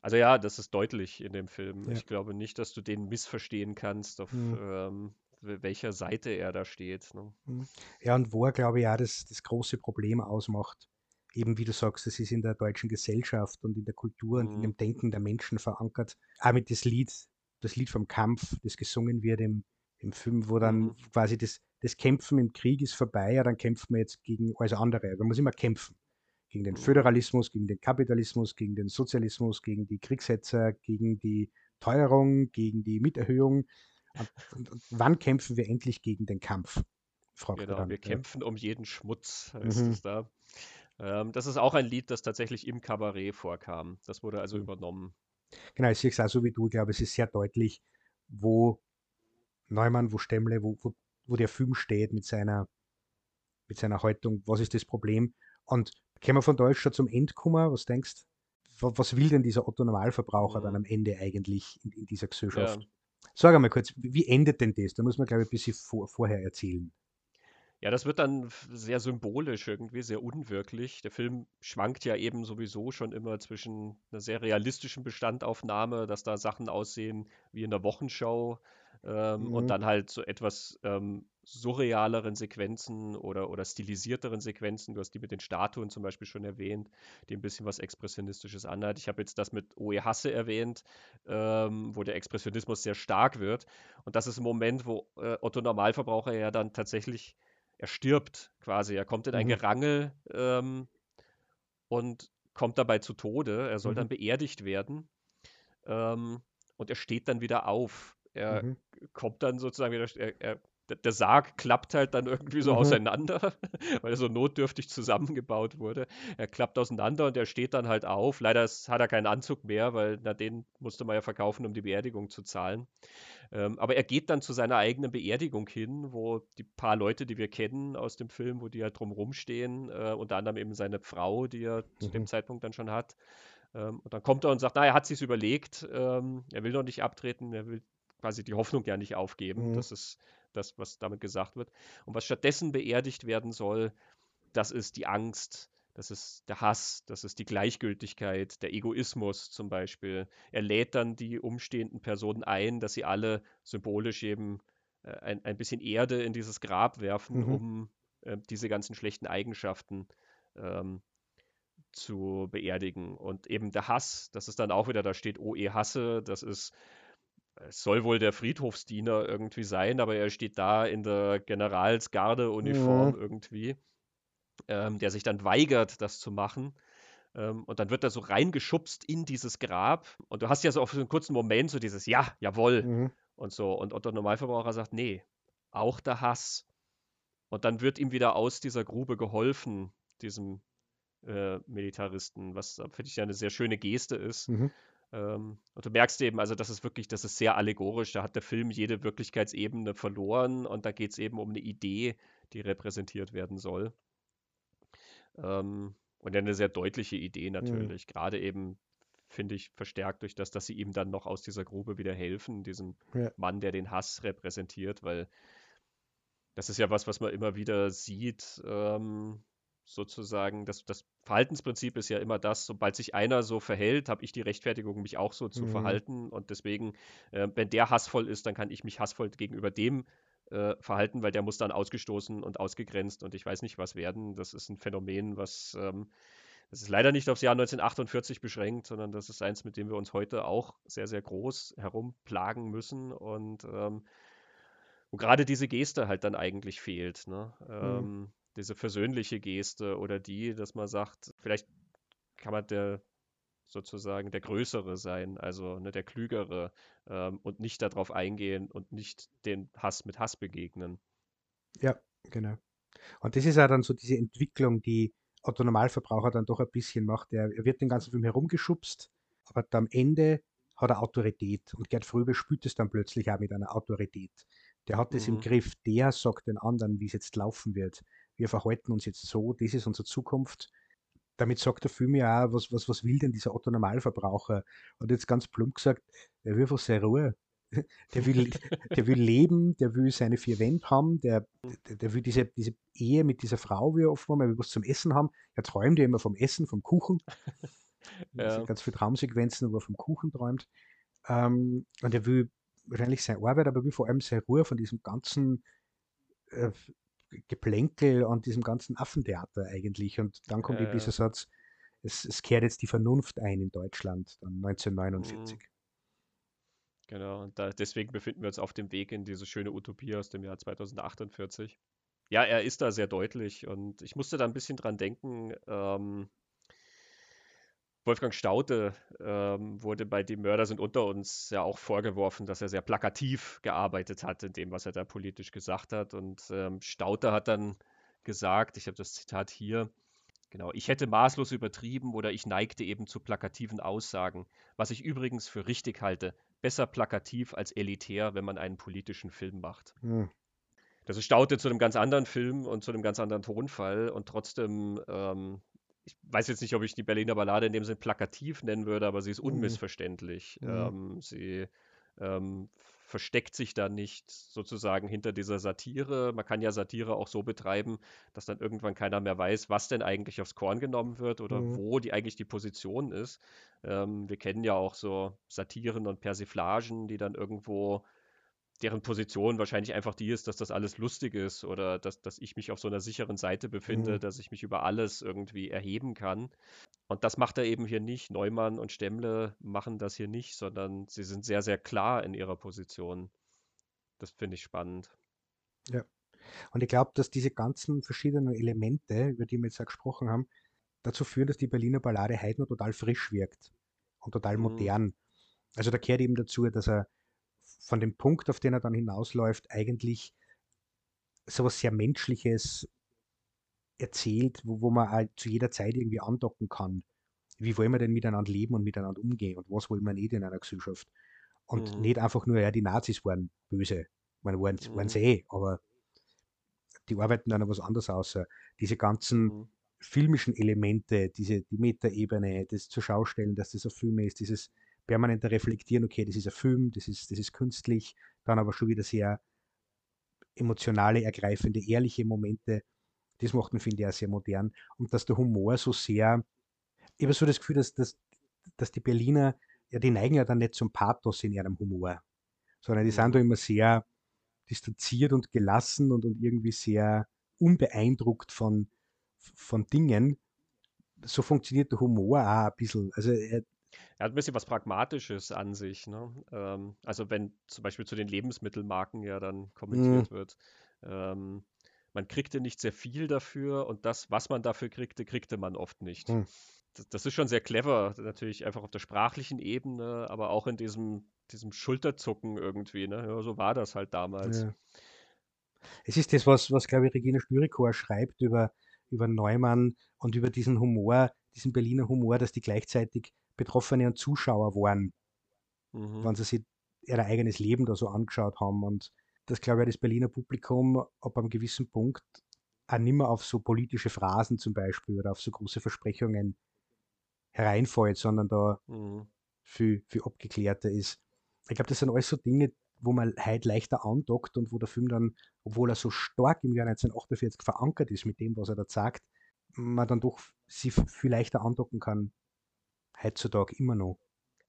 Also ja, das ist deutlich in dem Film. Ja. Ich glaube nicht, dass du den missverstehen kannst, auf Mhm. ähm, welcher Seite er da steht. Ne? Mhm. Ja, und wo er, glaube ich, auch das, das große Problem ausmacht, eben wie du sagst, das ist in der deutschen Gesellschaft und in der Kultur und in Mhm. dem Denken der Menschen verankert. Auch mit das Lied, das Lied vom Kampf, das gesungen wird im, im Film, wo dann Mhm. quasi das, das Kämpfen im Krieg ist vorbei, ja, dann kämpft man jetzt gegen alles andere. Man muss immer kämpfen. Gegen den Mhm. Föderalismus, gegen den Kapitalismus, gegen den Sozialismus, gegen die Kriegshetzer, gegen die Teuerung, gegen die Mieterhöhung. Und, und, wann kämpfen wir endlich gegen den Kampf? er Genau, dann. wir ja. kämpfen um jeden Schmutz, heißt Mhm. es da. Ähm, das ist auch ein Lied, das tatsächlich im Kabarett vorkam. Das wurde also Mhm. übernommen. Genau, ich sehe es auch so wie du. Ich glaube, es ist sehr deutlich, wo Neumann, wo Stemmle, wo, wo, wo der Film steht mit seiner, mit seiner Haltung. Was ist das Problem? Und können wir von jetzt schon zum Endkummer? Was denkst wa- Was will denn dieser Otto Normalverbraucher dann Mhm. am Ende eigentlich in, in dieser Ja, Gesellschaft? Sag einmal kurz, wie endet denn das? Da muss man, glaube ich, ein bisschen vor, vorher erzählen. Ja, das wird dann sehr symbolisch irgendwie, sehr unwirklich. Der Film schwankt ja eben sowieso schon immer zwischen einer sehr realistischen Bestandaufnahme, dass da Sachen aussehen wie in der Wochenschau, ähm, und Mhm. dann halt so etwas ähm, surrealeren Sequenzen oder, oder stilisierteren Sequenzen. Du hast die mit den Statuen zum Beispiel schon erwähnt, die ein bisschen was Expressionistisches anhat. Ich habe jetzt das mit Oe Hasse erwähnt, ähm, wo der Expressionismus sehr stark wird. Und das ist ein Moment, wo äh, Otto Normalverbraucher ja dann tatsächlich er stirbt quasi. Er kommt in ein Mhm. Gerangel ähm, und kommt dabei zu Tode. Er soll Mhm. dann beerdigt werden ähm, und er steht dann wieder auf. Er Mhm. kommt dann sozusagen wieder, er, er, der- Sarg klappt halt dann irgendwie so Mhm. auseinander, weil er so notdürftig zusammengebaut wurde. Er klappt auseinander und er steht dann halt auf. Leider hat er keinen Anzug mehr, weil na, den musste man ja verkaufen, um die Beerdigung zu zahlen. Ähm, aber er geht dann zu seiner eigenen Beerdigung hin, wo die paar Leute, die wir kennen aus dem Film, wo die halt drumherum stehen, äh, unter anderem eben seine Frau, die er zu dem Mhm. Zeitpunkt dann schon hat. Ähm, und dann kommt er und sagt, na, er hat sich's überlegt, ähm, er will noch nicht abtreten, er will quasi die Hoffnung ja nicht aufgeben. Mhm. Das ist das, was damit gesagt wird. Und was stattdessen beerdigt werden soll, das ist die Angst, das ist der Hass, das ist die Gleichgültigkeit, der Egoismus zum Beispiel. Er lädt dann die umstehenden Personen ein, dass sie alle symbolisch eben äh, ein, ein bisschen Erde in dieses Grab werfen, Mhm. um äh, diese ganzen schlechten Eigenschaften ähm, zu beerdigen. Und eben der Hass, das ist dann auch wieder, da steht OE Hasse, das ist, es soll wohl der Friedhofsdiener irgendwie sein, aber er steht da in der Generalsgarde-Uniform Mhm. irgendwie, ähm, der sich dann weigert, das zu machen. Ähm, und dann wird er so reingeschubst in dieses Grab. Und du hast ja so auf so einen kurzen Moment so dieses Ja, jawohl Mhm. und so. Und Otto Normalverbraucher sagt, nee, auch der Hass. Und dann wird ihm wieder aus dieser Grube geholfen, diesem äh, Militaristen, was finde ich ja eine sehr schöne Geste ist. Mhm. Ähm, und du merkst eben, also das ist wirklich, das ist sehr allegorisch. Da hat der Film jede Wirklichkeitsebene verloren und da geht es eben um eine Idee, die repräsentiert werden soll. Ähm, und eine sehr deutliche Idee Mhm. natürlich. Gerade eben, finde ich, verstärkt durch das, dass sie ihm dann noch aus dieser Grube wieder helfen, diesem Ja. Mann, der den Hass repräsentiert, weil das ist ja was, was man immer wieder sieht, ähm, sozusagen. Das, das Verhaltensprinzip ist ja immer das, sobald sich einer so verhält, habe ich die Rechtfertigung, mich auch so zu Mhm. verhalten. Und deswegen, äh, wenn der hassvoll ist, dann kann ich mich hassvoll gegenüber dem äh, verhalten, weil der muss dann ausgestoßen und ausgegrenzt und ich weiß nicht was werden. Das ist ein Phänomen, was ähm, Das ist leider nicht aufs Jahr 1948 beschränkt, sondern das ist eins, mit dem wir uns heute auch sehr, sehr groß herumplagen müssen und ähm, wo gerade diese Geste halt dann eigentlich fehlt. Ne? Mhm. Ähm, diese versöhnliche Geste oder die, dass man sagt, vielleicht kann man der sozusagen der Größere sein, also ne, der Klügere ähm, und nicht darauf eingehen und nicht den Hass mit Hass begegnen. Ja, genau. Und das ist ja dann so diese Entwicklung, die Otto Normalverbraucher dann doch ein bisschen macht. Er, er wird den ganzen Film herumgeschubst, aber am Ende hat er Autorität. Und Gerd Fröbe spürt es dann plötzlich auch mit einer Autorität. Der hat es mhm. im Griff. Der sagt den anderen, wie es jetzt laufen wird. Wir verhalten uns jetzt so, das ist unsere Zukunft damit sagt der Film ja auch, was, was, was will denn dieser Otto Normalverbraucher? Und jetzt ganz plump gesagt, der will einfach seine Ruhe. Der will, der will leben, der will seine vier Wände haben, der, der, der, will diese, diese Ehe mit dieser Frau, wie er oft er will was zum Essen haben. Er träumt ja immer vom Essen, vom Kuchen. ja. ganz viele Traumsequenzen, wo er vom Kuchen träumt. Ähm, und er will wahrscheinlich seine Arbeit, aber er will vor allem seine Ruhe von diesem ganzen äh, Geplänkel und diesem ganzen Affentheater eigentlich. Und dann kommt ja, eben dieser Satz, es, es, kehrt jetzt die Vernunft ein in Deutschland, dann 1949. Mhm. Genau, und da, deswegen befinden wir uns auf dem Weg in diese schöne Utopie aus dem Jahr 2048. Ja, er ist da sehr deutlich und ich musste da ein bisschen dran denken, ähm, Wolfgang Staute ähm, wurde bei Die Mörder sind unter uns ja auch vorgeworfen, dass er sehr plakativ gearbeitet hat in dem, was er da politisch gesagt hat. Und ähm, Staute hat dann gesagt, ich habe das Zitat hier, genau, ich hätte maßlos übertrieben oder ich neigte eben zu plakativen Aussagen, was ich übrigens für richtig halte. Besser plakativ als elitär, wenn man einen politischen Film macht. Hm. Das ist Staute zu einem ganz anderen Film und zu einem ganz anderen Tonfall und trotzdem ähm, ich weiß jetzt nicht, ob ich die Berliner Ballade in dem Sinn plakativ nennen würde, aber sie ist mhm. unmissverständlich. Mhm. Ähm, sie ähm, versteckt sich da nicht sozusagen hinter dieser Satire. Man kann ja Satire auch so betreiben, dass dann irgendwann keiner mehr weiß, was denn eigentlich aufs Korn genommen wird oder mhm. wo die eigentlich die Position ist. Ähm, wir kennen ja auch so Satiren und Persiflagen, die dann irgendwo deren Position wahrscheinlich einfach die ist, dass das alles lustig ist oder dass, dass ich mich auf so einer sicheren Seite befinde, mhm. dass ich mich über alles irgendwie erheben kann. Und das macht er eben hier nicht. Neumann und Stemmle machen das hier nicht, sondern sie sind sehr, sehr klar in ihrer Position. Das finde ich spannend. Ja. Und ich glaube, dass diese ganzen verschiedenen Elemente, über die wir jetzt auch gesprochen haben, dazu führen, dass die Berliner Ballade heute noch total frisch wirkt und total mhm. modern. Also da gehört eben dazu, dass er von dem Punkt, auf den er dann hinausläuft, eigentlich so was sehr Menschliches erzählt, wo, wo man halt zu jeder Zeit irgendwie andocken kann. Wie wollen wir denn miteinander leben und miteinander umgehen und was wollen wir nicht in einer Gesellschaft? Und mhm. nicht einfach nur, ja, die Nazis waren böse. Man waren, mhm. waren sie eh, aber die arbeiten dann noch was anderes aus. Diese ganzen mhm. filmischen Elemente, diese, die Metaebene, das zur Schaustellen, dass das ein Film ist, dieses permanenter Reflektieren, okay, das ist ein Film, das ist, das ist künstlich, dann aber schon wieder sehr emotionale, ergreifende, ehrliche Momente. Das macht ihn, finde ich, auch sehr modern. Und dass der Humor so sehr, ich habe so das Gefühl, dass, dass, dass die Berliner, ja, die neigen ja dann nicht zum Pathos in ihrem Humor, sondern die sind mhm. da immer sehr distanziert und gelassen und, und irgendwie sehr unbeeindruckt von, von Dingen. So funktioniert der Humor auch ein bisschen. Also er, er hat ein bisschen was Pragmatisches an sich. Ne? Ähm, also wenn zum Beispiel zu den Lebensmittelmarken ja dann kommentiert mhm. wird. Ähm, man kriegte nicht sehr viel dafür und das, was man dafür kriegte, kriegte man oft nicht. Mhm. Das, das, ist schon sehr clever, natürlich einfach auf der sprachlichen Ebene, aber auch in diesem, diesem Schulterzucken irgendwie. Ne? Ja, so war das halt damals. Ja. Es ist das, was, was glaube ich, Regina Stürikor schreibt über, über Neumann und über diesen Humor, diesen Berliner Humor, dass die gleichzeitig Betroffene und Zuschauer waren, mhm. wenn sie sich ihr eigenes Leben da so angeschaut haben. Und das, glaube ich, das Berliner Publikum ab einem gewissen Punkt auch nicht mehr auf so politische Phrasen zum Beispiel oder auf so große Versprechungen hereinfällt, sondern da mhm. viel, viel abgeklärter ist. Ich glaube, das sind alles so Dinge, wo man heute leichter andockt und wo der Film dann, obwohl er so stark im Jahr 1948 verankert ist mit dem, was er da sagt, man dann doch sich viel leichter andocken kann heutzutage immer noch.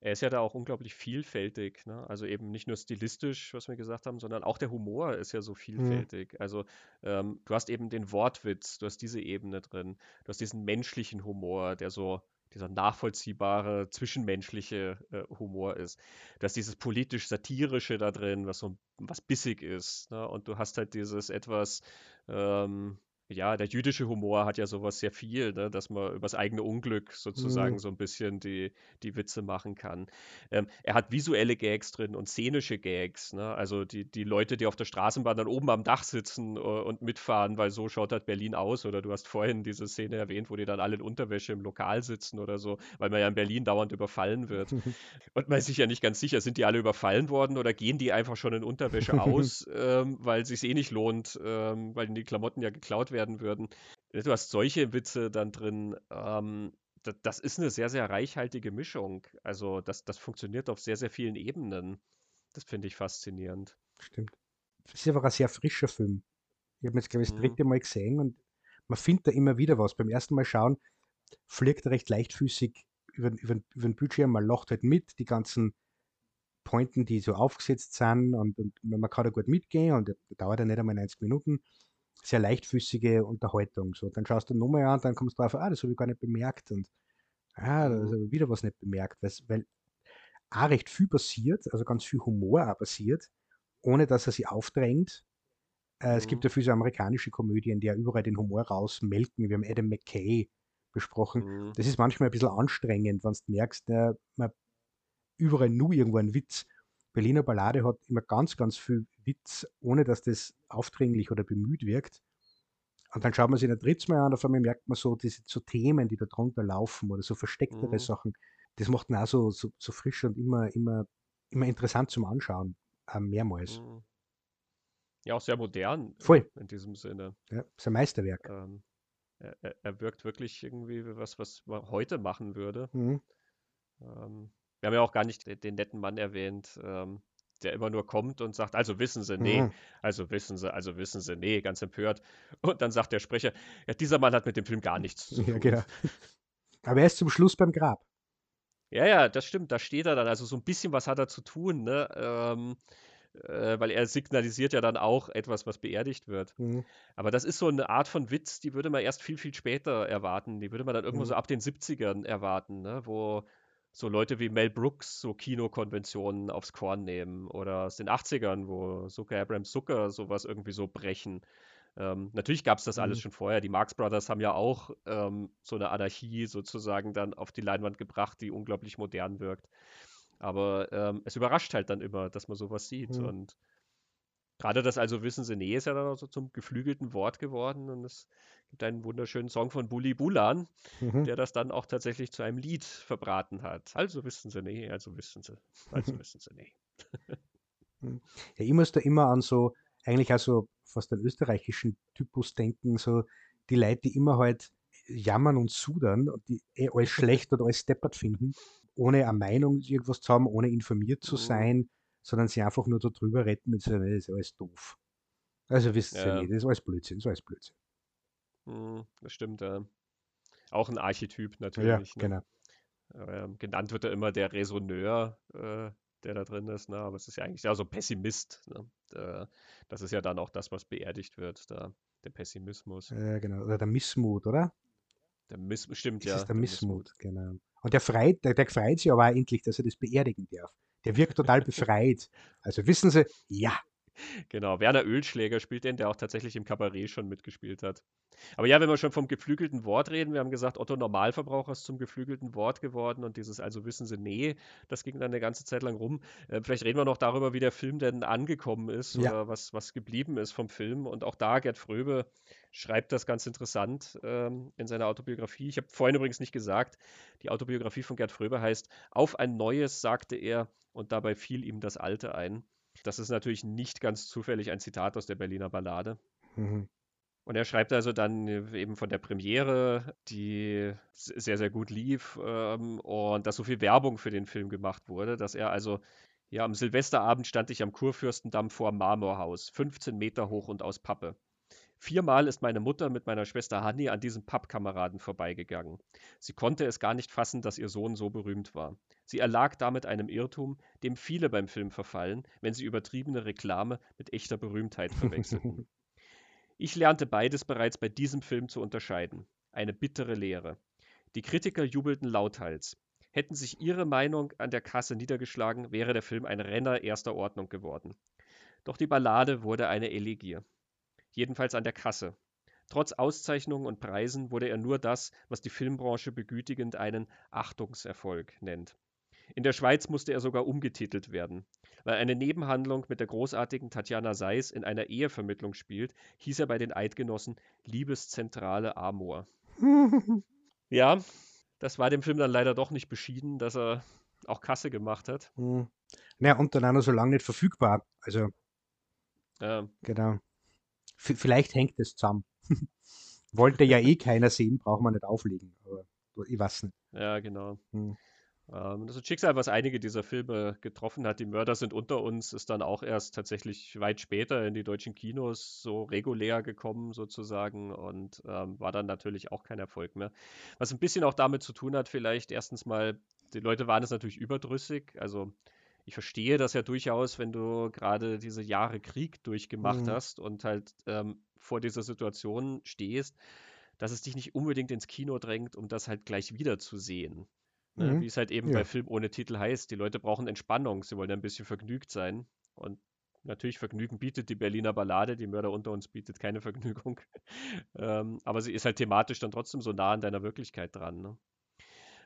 er ist ja da auch unglaublich vielfältig. Ne? Also eben nicht nur stilistisch, was wir gesagt haben, sondern auch der Humor ist ja so mhm. vielfältig. Mhm. Also ähm, du hast eben den Wortwitz, du hast diese Ebene drin, du hast diesen menschlichen Humor, der so dieser nachvollziehbare, zwischenmenschliche äh, Humor ist. Du hast dieses politisch-satirische da drin, was so was bissig ist. Ne? Und du hast halt dieses etwas ähm, ja, der jüdische Humor hat ja sowas sehr viel, ne, dass man übers eigene Unglück sozusagen mhm. so ein bisschen die, die Witze machen kann. Ähm, er hat visuelle Gags drin und szenische Gags. Ne? Also die, die Leute, die auf der Straßenbahn dann oben am Dach sitzen uh, und mitfahren, weil so schaut halt Berlin aus. Oder du hast vorhin diese Szene erwähnt, wo die dann alle in Unterwäsche im Lokal sitzen oder so, weil man ja in Berlin dauernd überfallen wird. und man ist sich ja nicht ganz sicher, sind die alle überfallen worden oder gehen die einfach schon in Unterwäsche aus, ähm, weil es sich eh nicht lohnt, ähm, weil die Klamotten ja geklaut werden werden würden. Du hast solche Witze dann drin. Ähm, das, das, ist eine sehr, sehr reichhaltige Mischung. Also das, das funktioniert auf sehr, sehr vielen Ebenen. Das finde ich faszinierend. Stimmt. Es ist einfach ein sehr frischer Film. Ich habe jetzt, glaube ich, das mhm. dritte Mal gesehen und man findet da immer wieder was. Beim ersten Mal schauen fliegt er recht leichtfüßig über, über, über den Bildschirm, man lacht halt mit, die ganzen Pointen, die so aufgesetzt sind und, und man kann da gut mitgehen und dauert ja nicht einmal 90 Minuten sehr leichtfüßige Unterhaltung. So, dann schaust du nochmal an, dann kommst du drauf, ah, das habe ich gar nicht bemerkt und ah, da ist wieder was nicht bemerkt, weil auch recht viel passiert, also ganz viel Humor auch passiert, ohne dass er sich aufdrängt. Äh, es gibt mhm. ja viele so amerikanische Komödien, die ja überall den Humor rausmelken. Wir haben Adam McKay besprochen. Mhm. Das ist manchmal ein bisschen anstrengend, wenn du merkst, äh, man überall nur irgendwo ein Witz. Berliner Ballade hat immer ganz, ganz viel Witz, ohne dass das aufdringlich oder bemüht wirkt. Und dann schaut man sich ein drittes Mal an, auf einmal merkt man so diese so Themen, die da drunter laufen oder so verstecktere mhm. Sachen. Das macht ihn auch so, so, so, frisch und immer, immer, immer interessant zum Anschauen. Äh, mehrmals. Mhm. Ja, auch sehr modern. Voll. In diesem Sinne. Ja, ist ein Meisterwerk. Ähm, er, er, wirkt wirklich irgendwie was, was man heute machen würde. Mhm. Ähm, wir haben ja auch gar nicht den, den netten Mann erwähnt, ähm, der immer nur kommt und sagt, also wissen Sie, nee, mhm. also wissen Sie, also wissen Sie, nee, ganz empört. Und dann sagt der Sprecher, ja, dieser Mann hat mit dem Film gar nichts zu tun. Ja, genau. Aber er ist zum Schluss beim Grab. Ja, ja, das stimmt, da steht er dann. Also so ein bisschen was hat er zu tun, ne? Ähm, äh, weil er signalisiert ja dann auch etwas, was beerdigt wird. Mhm. Aber das ist so eine Art von Witz, die würde man erst viel, viel später erwarten. Die würde man dann irgendwo mhm. so ab den 70ern erwarten, ne? wo so Leute wie Mel Brooks so Kinokonventionen aufs Korn nehmen oder aus den 80ern, wo Zucker Abrams Zucker sowas irgendwie so brechen. Ähm, natürlich gab es das mhm. alles schon vorher. Die Marx Brothers haben ja auch ähm, so eine Anarchie sozusagen dann auf die Leinwand gebracht, die unglaublich modern wirkt. Aber ähm, es überrascht halt dann immer, dass man sowas sieht. Mhm. Und Gerade das also Wissen Sie, nee, ist ja dann auch so zum geflügelten Wort geworden und es gibt einen wunderschönen Song von Bully Bulan, mhm. der das dann auch tatsächlich zu einem Lied verbraten hat. Also wissen Sie, nee, also wissen Sie, also wissen Sie, nee. Hm. Ja, ich muss da immer an so, eigentlich auch so fast den österreichischen Typus denken, so die Leute, die immer halt jammern und sudern und die eh alles schlecht oder alles steppert finden, ohne eine Meinung irgendwas zu haben, ohne informiert zu mhm. Sondern sie einfach nur darüber retten mit so, das ist alles doof. Also wisst ihr ja. nicht, das ist alles Blödsinn, das ist alles Blödsinn. Hm, das stimmt, ja. Auch ein Archetyp natürlich. Ja, ne? genau. Ähm, genannt wird er immer der Resoneur, äh, der da drin ist, ne? aber es ist ja eigentlich ja so Pessimist. Ne? Das ist ja dann auch das, was beerdigt wird, da, der Pessimismus. Ja, genau. Oder der Missmut, oder? Der Miss stimmt, das ja. ist der, der Missmut, Missmut, genau. Und der, freit, der, der freut sich aber auch endlich, dass er das beerdigen darf. Der wirkt total befreit. Also wissen Sie, ja. Genau, Werner Ölschläger spielt den, der auch tatsächlich im Kabarett schon mitgespielt hat. Aber ja, wenn wir schon vom geflügelten Wort reden, wir haben gesagt, Otto Normalverbraucher ist zum geflügelten Wort geworden und dieses also wissen Sie, nee, das ging dann eine ganze Zeit lang rum. Äh, vielleicht reden wir noch darüber, wie der Film denn angekommen ist ja. oder was, was geblieben ist vom Film. Und auch da, Gerd Fröbe schreibt das ganz interessant ähm, in seiner Autobiografie. Ich habe vorhin übrigens nicht gesagt, die Autobiografie von Gerd Fröbe heißt Auf ein neues, sagte er, und dabei fiel ihm das Alte ein. Das ist natürlich nicht ganz zufällig ein Zitat aus der Berliner Ballade. Mhm. Und er schreibt also dann eben von der Premiere, die sehr, sehr gut lief ähm, und dass so viel Werbung für den Film gemacht wurde, dass er also, ja, am Silvesterabend stand ich am Kurfürstendamm vor Marmorhaus, 15 Meter hoch und aus Pappe. Viermal ist meine Mutter mit meiner Schwester Hanni an diesem Pappkameraden vorbeigegangen. Sie konnte es gar nicht fassen, dass ihr Sohn so berühmt war. Sie erlag damit einem Irrtum, dem viele beim Film verfallen, wenn sie übertriebene Reklame mit echter Berühmtheit verwechselten. Ich lernte beides bereits bei diesem Film zu unterscheiden. Eine bittere Lehre. Die Kritiker jubelten lauthals. Hätten sich ihre Meinung an der Kasse niedergeschlagen, wäre der Film ein Renner erster Ordnung geworden. Doch die Ballade wurde eine Elegie jedenfalls an der Kasse. Trotz Auszeichnungen und Preisen wurde er nur das, was die Filmbranche begütigend einen Achtungserfolg nennt. In der Schweiz musste er sogar umgetitelt werden. Weil eine Nebenhandlung mit der großartigen Tatjana Seis in einer Ehevermittlung spielt, hieß er bei den Eidgenossen Liebeszentrale Amor. ja, das war dem Film dann leider doch nicht beschieden, dass er auch Kasse gemacht hat. Hm. Naja, und dann auch noch so lange nicht verfügbar. Also, ja. genau vielleicht hängt es zusammen. Wollte ja eh keiner sehen, braucht man nicht auflegen. Aber ich weiß nicht. Ja, genau. Hm. Ähm, das ist ein Schicksal, was einige dieser Filme getroffen hat. Die Mörder sind unter uns, ist dann auch erst tatsächlich weit später in die deutschen Kinos so regulär gekommen, sozusagen, und ähm, war dann natürlich auch kein Erfolg mehr. Was ein bisschen auch damit zu tun hat, vielleicht erstens mal, die Leute waren es natürlich überdrüssig. Also ich verstehe das ja durchaus, wenn du gerade diese Jahre Krieg durchgemacht mhm. hast und halt ähm, vor dieser Situation stehst, dass es dich nicht unbedingt ins Kino drängt, um das halt gleich wieder zu sehen. Ne? Mhm. Wie es halt eben ja. bei Film ohne Titel heißt. Die Leute brauchen Entspannung, sie wollen ein bisschen vergnügt sein. Und natürlich Vergnügen bietet die Berliner Ballade, die Mörder unter uns bietet keine Vergnügung. ähm, aber sie ist halt thematisch dann trotzdem so nah an deiner Wirklichkeit dran. Ne?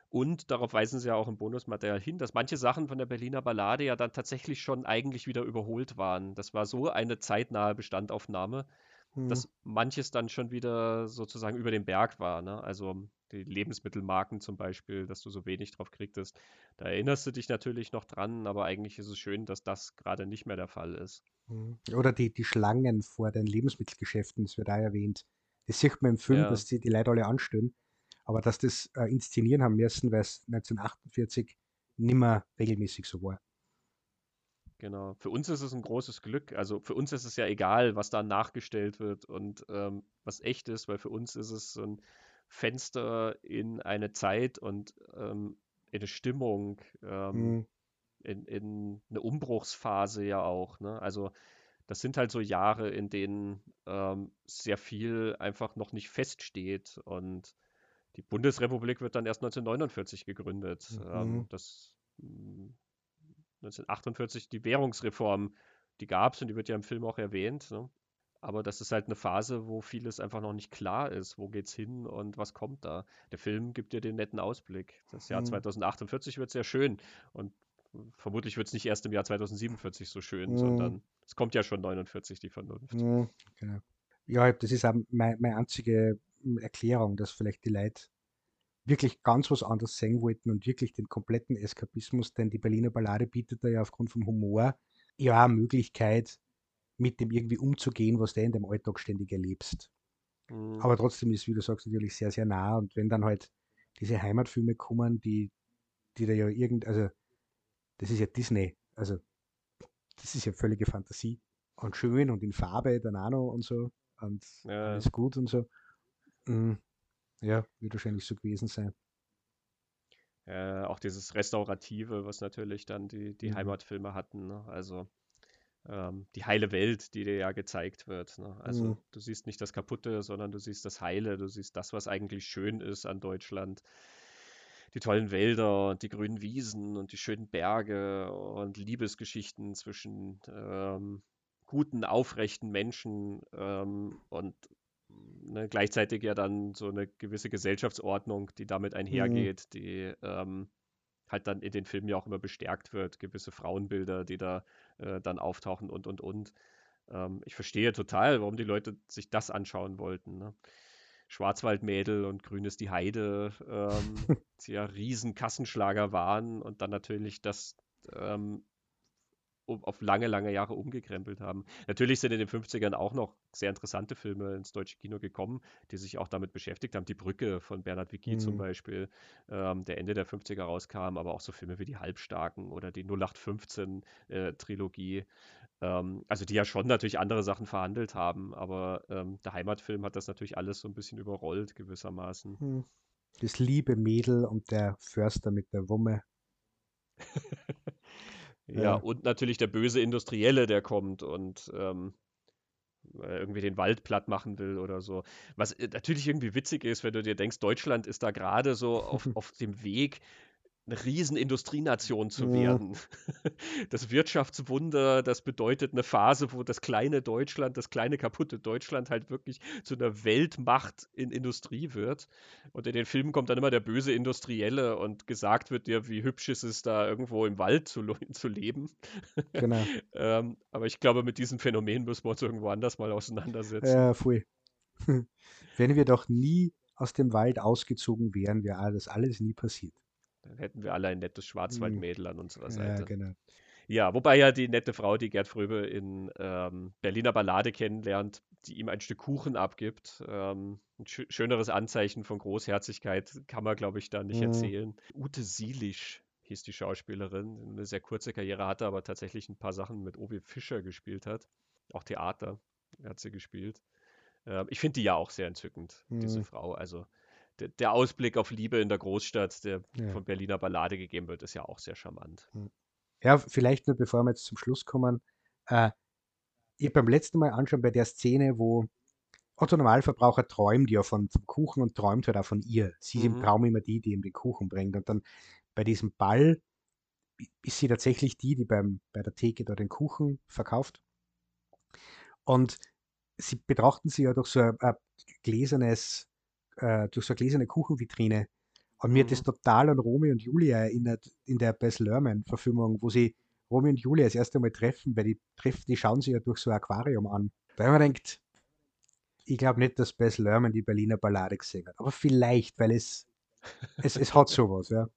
Und darauf weisen sie ja auch im Bonusmaterial hin, dass manche Sachen von der Berliner Ballade ja dann tatsächlich schon eigentlich wieder überholt waren. Das war so eine zeitnahe Bestandaufnahme, hm. dass manches dann schon wieder sozusagen über den Berg war. Ne? Also die Lebensmittelmarken zum Beispiel, dass du so wenig drauf kriegtest. Da erinnerst du dich natürlich noch dran, aber eigentlich ist es schön, dass das gerade nicht mehr der Fall ist. Hm. Oder die, die Schlangen vor den Lebensmittelgeschäften, das wird da erwähnt. Das sieht man im Film, ja. dass die, die Leute alle anstellen. Aber dass das äh, inszenieren haben müssen, weil es 1948 nimmer regelmäßig so war. Genau. Für uns ist es ein großes Glück. Also für uns ist es ja egal, was da nachgestellt wird und ähm, was echt ist, weil für uns ist es so ein Fenster in eine Zeit und ähm, in eine Stimmung, ähm, mhm. in, in, eine Umbruchsphase ja auch. Ne? Also das sind halt so Jahre, in denen ähm, sehr viel einfach noch nicht feststeht und die Bundesrepublik wird dann erst 1949 gegründet. Mhm. Ähm, das 1948 hm, die Währungsreform, die gab es und die wird ja im Film auch erwähnt. Ne? Aber das ist halt eine Phase, wo vieles einfach noch nicht klar ist. Wo geht's hin und was kommt da? Der Film gibt dir den netten Ausblick. Das Jahr mhm. 2048 wird sehr schön und vermutlich wird es nicht erst im Jahr 2047 so schön, mhm. sondern es kommt ja schon 49 die Vernunft. Mhm, genau. Ja, das ist auch meine, meine einzige Erklärung, dass vielleicht die Leute wirklich ganz was anderes sehen wollten und wirklich den kompletten Eskapismus, denn die Berliner Ballade bietet da ja aufgrund vom Humor ja eine Möglichkeit, mit dem irgendwie umzugehen, was du in dem Alltag ständig erlebst. Mhm. Aber trotzdem ist, wie du sagst, natürlich sehr, sehr nah. Und wenn dann halt diese Heimatfilme kommen, die, die da ja irgend, also das ist ja Disney, also das ist ja völlige Fantasie und schön und in Farbe dann auch noch und so und ja. alles gut und so. Mhm. Ja, wird wahrscheinlich so gewesen sein. Äh, auch dieses Restaurative, was natürlich dann die, die mhm. Heimatfilme hatten. Ne? Also ähm, die heile Welt, die dir ja gezeigt wird. Ne? Also mhm. du siehst nicht das Kaputte, sondern du siehst das Heile, du siehst das, was eigentlich schön ist an Deutschland. Die tollen Wälder und die grünen Wiesen und die schönen Berge und Liebesgeschichten zwischen ähm, guten, aufrechten Menschen ähm, und ne, gleichzeitig ja dann so eine gewisse Gesellschaftsordnung, die damit mhm. einhergeht, mhm. die ähm, halt dann in den Filmen ja auch immer bestärkt wird, gewisse Frauenbilder, die da äh, dann auftauchen und und und. Ähm, ich verstehe total, warum die Leute sich das anschauen wollten. Ne? Schwarzwaldmädel und Grün ist die Heide, ähm, die ja riesen Kassenschlager waren und dann natürlich das ähm, auf lange, lange Jahre umgekrempelt haben. Natürlich sind in den 50ern auch noch sehr interessante Filme ins deutsche Kino gekommen, die sich auch damit beschäftigt haben. Die Brücke von Bernhard Vicky mhm. zum Beispiel, ähm, der Ende der 50er rauskam, aber auch so Filme wie Die Halbstarken oder die 0815-Trilogie. Äh, ähm, also die ja schon natürlich andere Sachen verhandelt haben, aber ähm, der Heimatfilm hat das natürlich alles so ein bisschen überrollt gewissermaßen. Hm. Das liebe Mädel und der Förster mit der Wumme. ja, ja, und natürlich der böse Industrielle, der kommt und ähm, irgendwie den Wald platt machen will oder so. Was äh, natürlich irgendwie witzig ist, wenn du dir denkst, Deutschland ist da gerade so auf, auf dem Weg, eine Riesenindustrienation zu werden. Das Wirtschaftswunder, das bedeutet eine Phase, wo das kleine Deutschland, das kleine kaputte Deutschland halt wirklich zu einer Weltmacht in Industrie wird. Und in den Filmen kommt dann immer der böse Industrielle und gesagt wird dir, wie hübsch ist es da irgendwo im Wald zu, zu leben. Genau. ähm, aber ich glaube, mit diesem Phänomen müssen wir uns irgendwo anders mal auseinandersetzen. Ja, voll. Wenn wir doch nie aus dem Wald ausgezogen wären, wäre das alles nie passiert. Dann hätten wir alle ein nettes Schwarzwaldmädel an unserer Seite. Ja, genau. Ja, wobei ja die nette Frau, die Gerd Fröbe in ähm, Berliner Ballade kennenlernt, die ihm ein Stück Kuchen abgibt. Ähm, ein schö schöneres Anzeichen von Großherzigkeit kann man, glaube ich, da nicht mhm. erzählen. Ute Sielisch hieß die Schauspielerin. Eine sehr kurze Karriere hatte, aber tatsächlich ein paar Sachen mit Obi Fischer gespielt hat. Auch Theater hat sie gespielt. Ähm, ich finde die ja auch sehr entzückend, mhm. diese Frau. Also der, der, Ausblick auf Liebe in der Großstadt, der ja. von Berliner Ballade gegeben wird, ist ja auch sehr charmant. Hm. Ja, vielleicht nur bevor wir jetzt zum Schluss kommen. Äh, ich beim letzten Mal anschauen bei der Szene, wo Otto Normalverbraucher träumt ja von, vom Kuchen und träumt halt auch von ihr. Sie ist mhm. im Traum immer die, die ihm den Kuchen bringt. Und dann bei diesem Ball ist sie tatsächlich die, die beim, bei der Theke da den Kuchen verkauft. Und sie betrachten sie ja durch so ein, ein gläsernes äh, durch so eine gläserne Kuchenvitrine. Und mir mhm. hat das mhm. total an Romeo und Julia erinnert in der Bess Lerman-Verfilmung, wo sie Romeo und Julia das erste Mal treffen, weil die treffen, die schauen sie ja durch so ein Aquarium an. Da man denkt, ich glaube nicht, dass Bess Lerman die Berliner Ballade gesehen hat, aber vielleicht, weil es, es, es hat sowas, ja.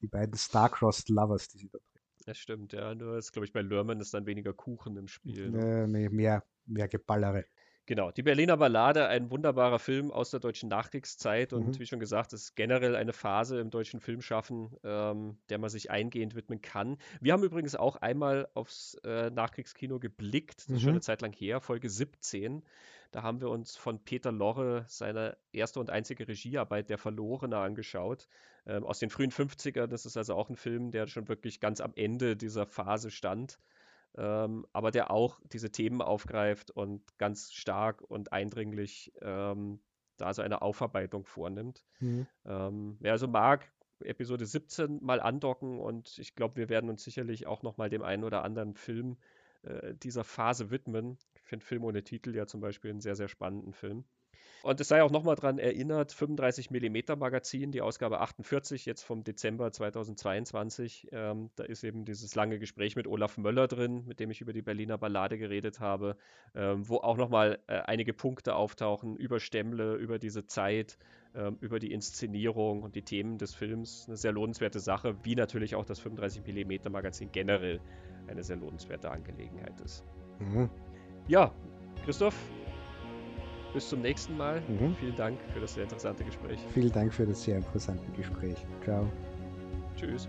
Die beiden Star-Crossed Lovers, die sie da treffen. Das stimmt, ja. Nur ist, glaube ich, bei Lerman ist dann weniger Kuchen im Spiel. Äh, mehr, mehr Geballere. Genau, die Berliner Ballade, ein wunderbarer Film aus der deutschen Nachkriegszeit und mhm. wie schon gesagt, es ist generell eine Phase im deutschen Filmschaffen, ähm, der man sich eingehend widmen kann. Wir haben übrigens auch einmal aufs äh, Nachkriegskino geblickt, das mhm. ist schon eine Zeit lang her, Folge 17. Da haben wir uns von Peter Lorre seine erste und einzige Regiearbeit Der Verlorene angeschaut, ähm, aus den frühen 50ern. Das ist also auch ein Film, der schon wirklich ganz am Ende dieser Phase stand ähm, aber der auch diese Themen aufgreift und ganz stark und eindringlich ähm, da so eine Aufarbeitung vornimmt. Mhm. Ähm, wer also mag, Episode 17 mal andocken und ich glaube, wir werden uns sicherlich auch noch mal dem einen oder anderen Film äh, dieser Phase widmen. Ich finde Film ohne Titel ja zum Beispiel einen sehr, sehr spannenden Film. Und es sei auch nochmal daran erinnert, 35 mm Magazin, die Ausgabe 48 jetzt vom Dezember 2022. Ähm, da ist eben dieses lange Gespräch mit Olaf Möller drin, mit dem ich über die Berliner Ballade geredet habe, ähm, wo auch nochmal äh, einige Punkte auftauchen über Stemmle, über diese Zeit, ähm, über die Inszenierung und die Themen des Films. Eine sehr lohnenswerte Sache, wie natürlich auch das 35 mm Magazin generell eine sehr lohnenswerte Angelegenheit ist. Mhm. Ja, Christoph, bis zum nächsten Mal. Mhm. Vielen Dank für das sehr interessante Gespräch. Vielen Dank für das sehr interessante Gespräch. Ciao. Tschüss.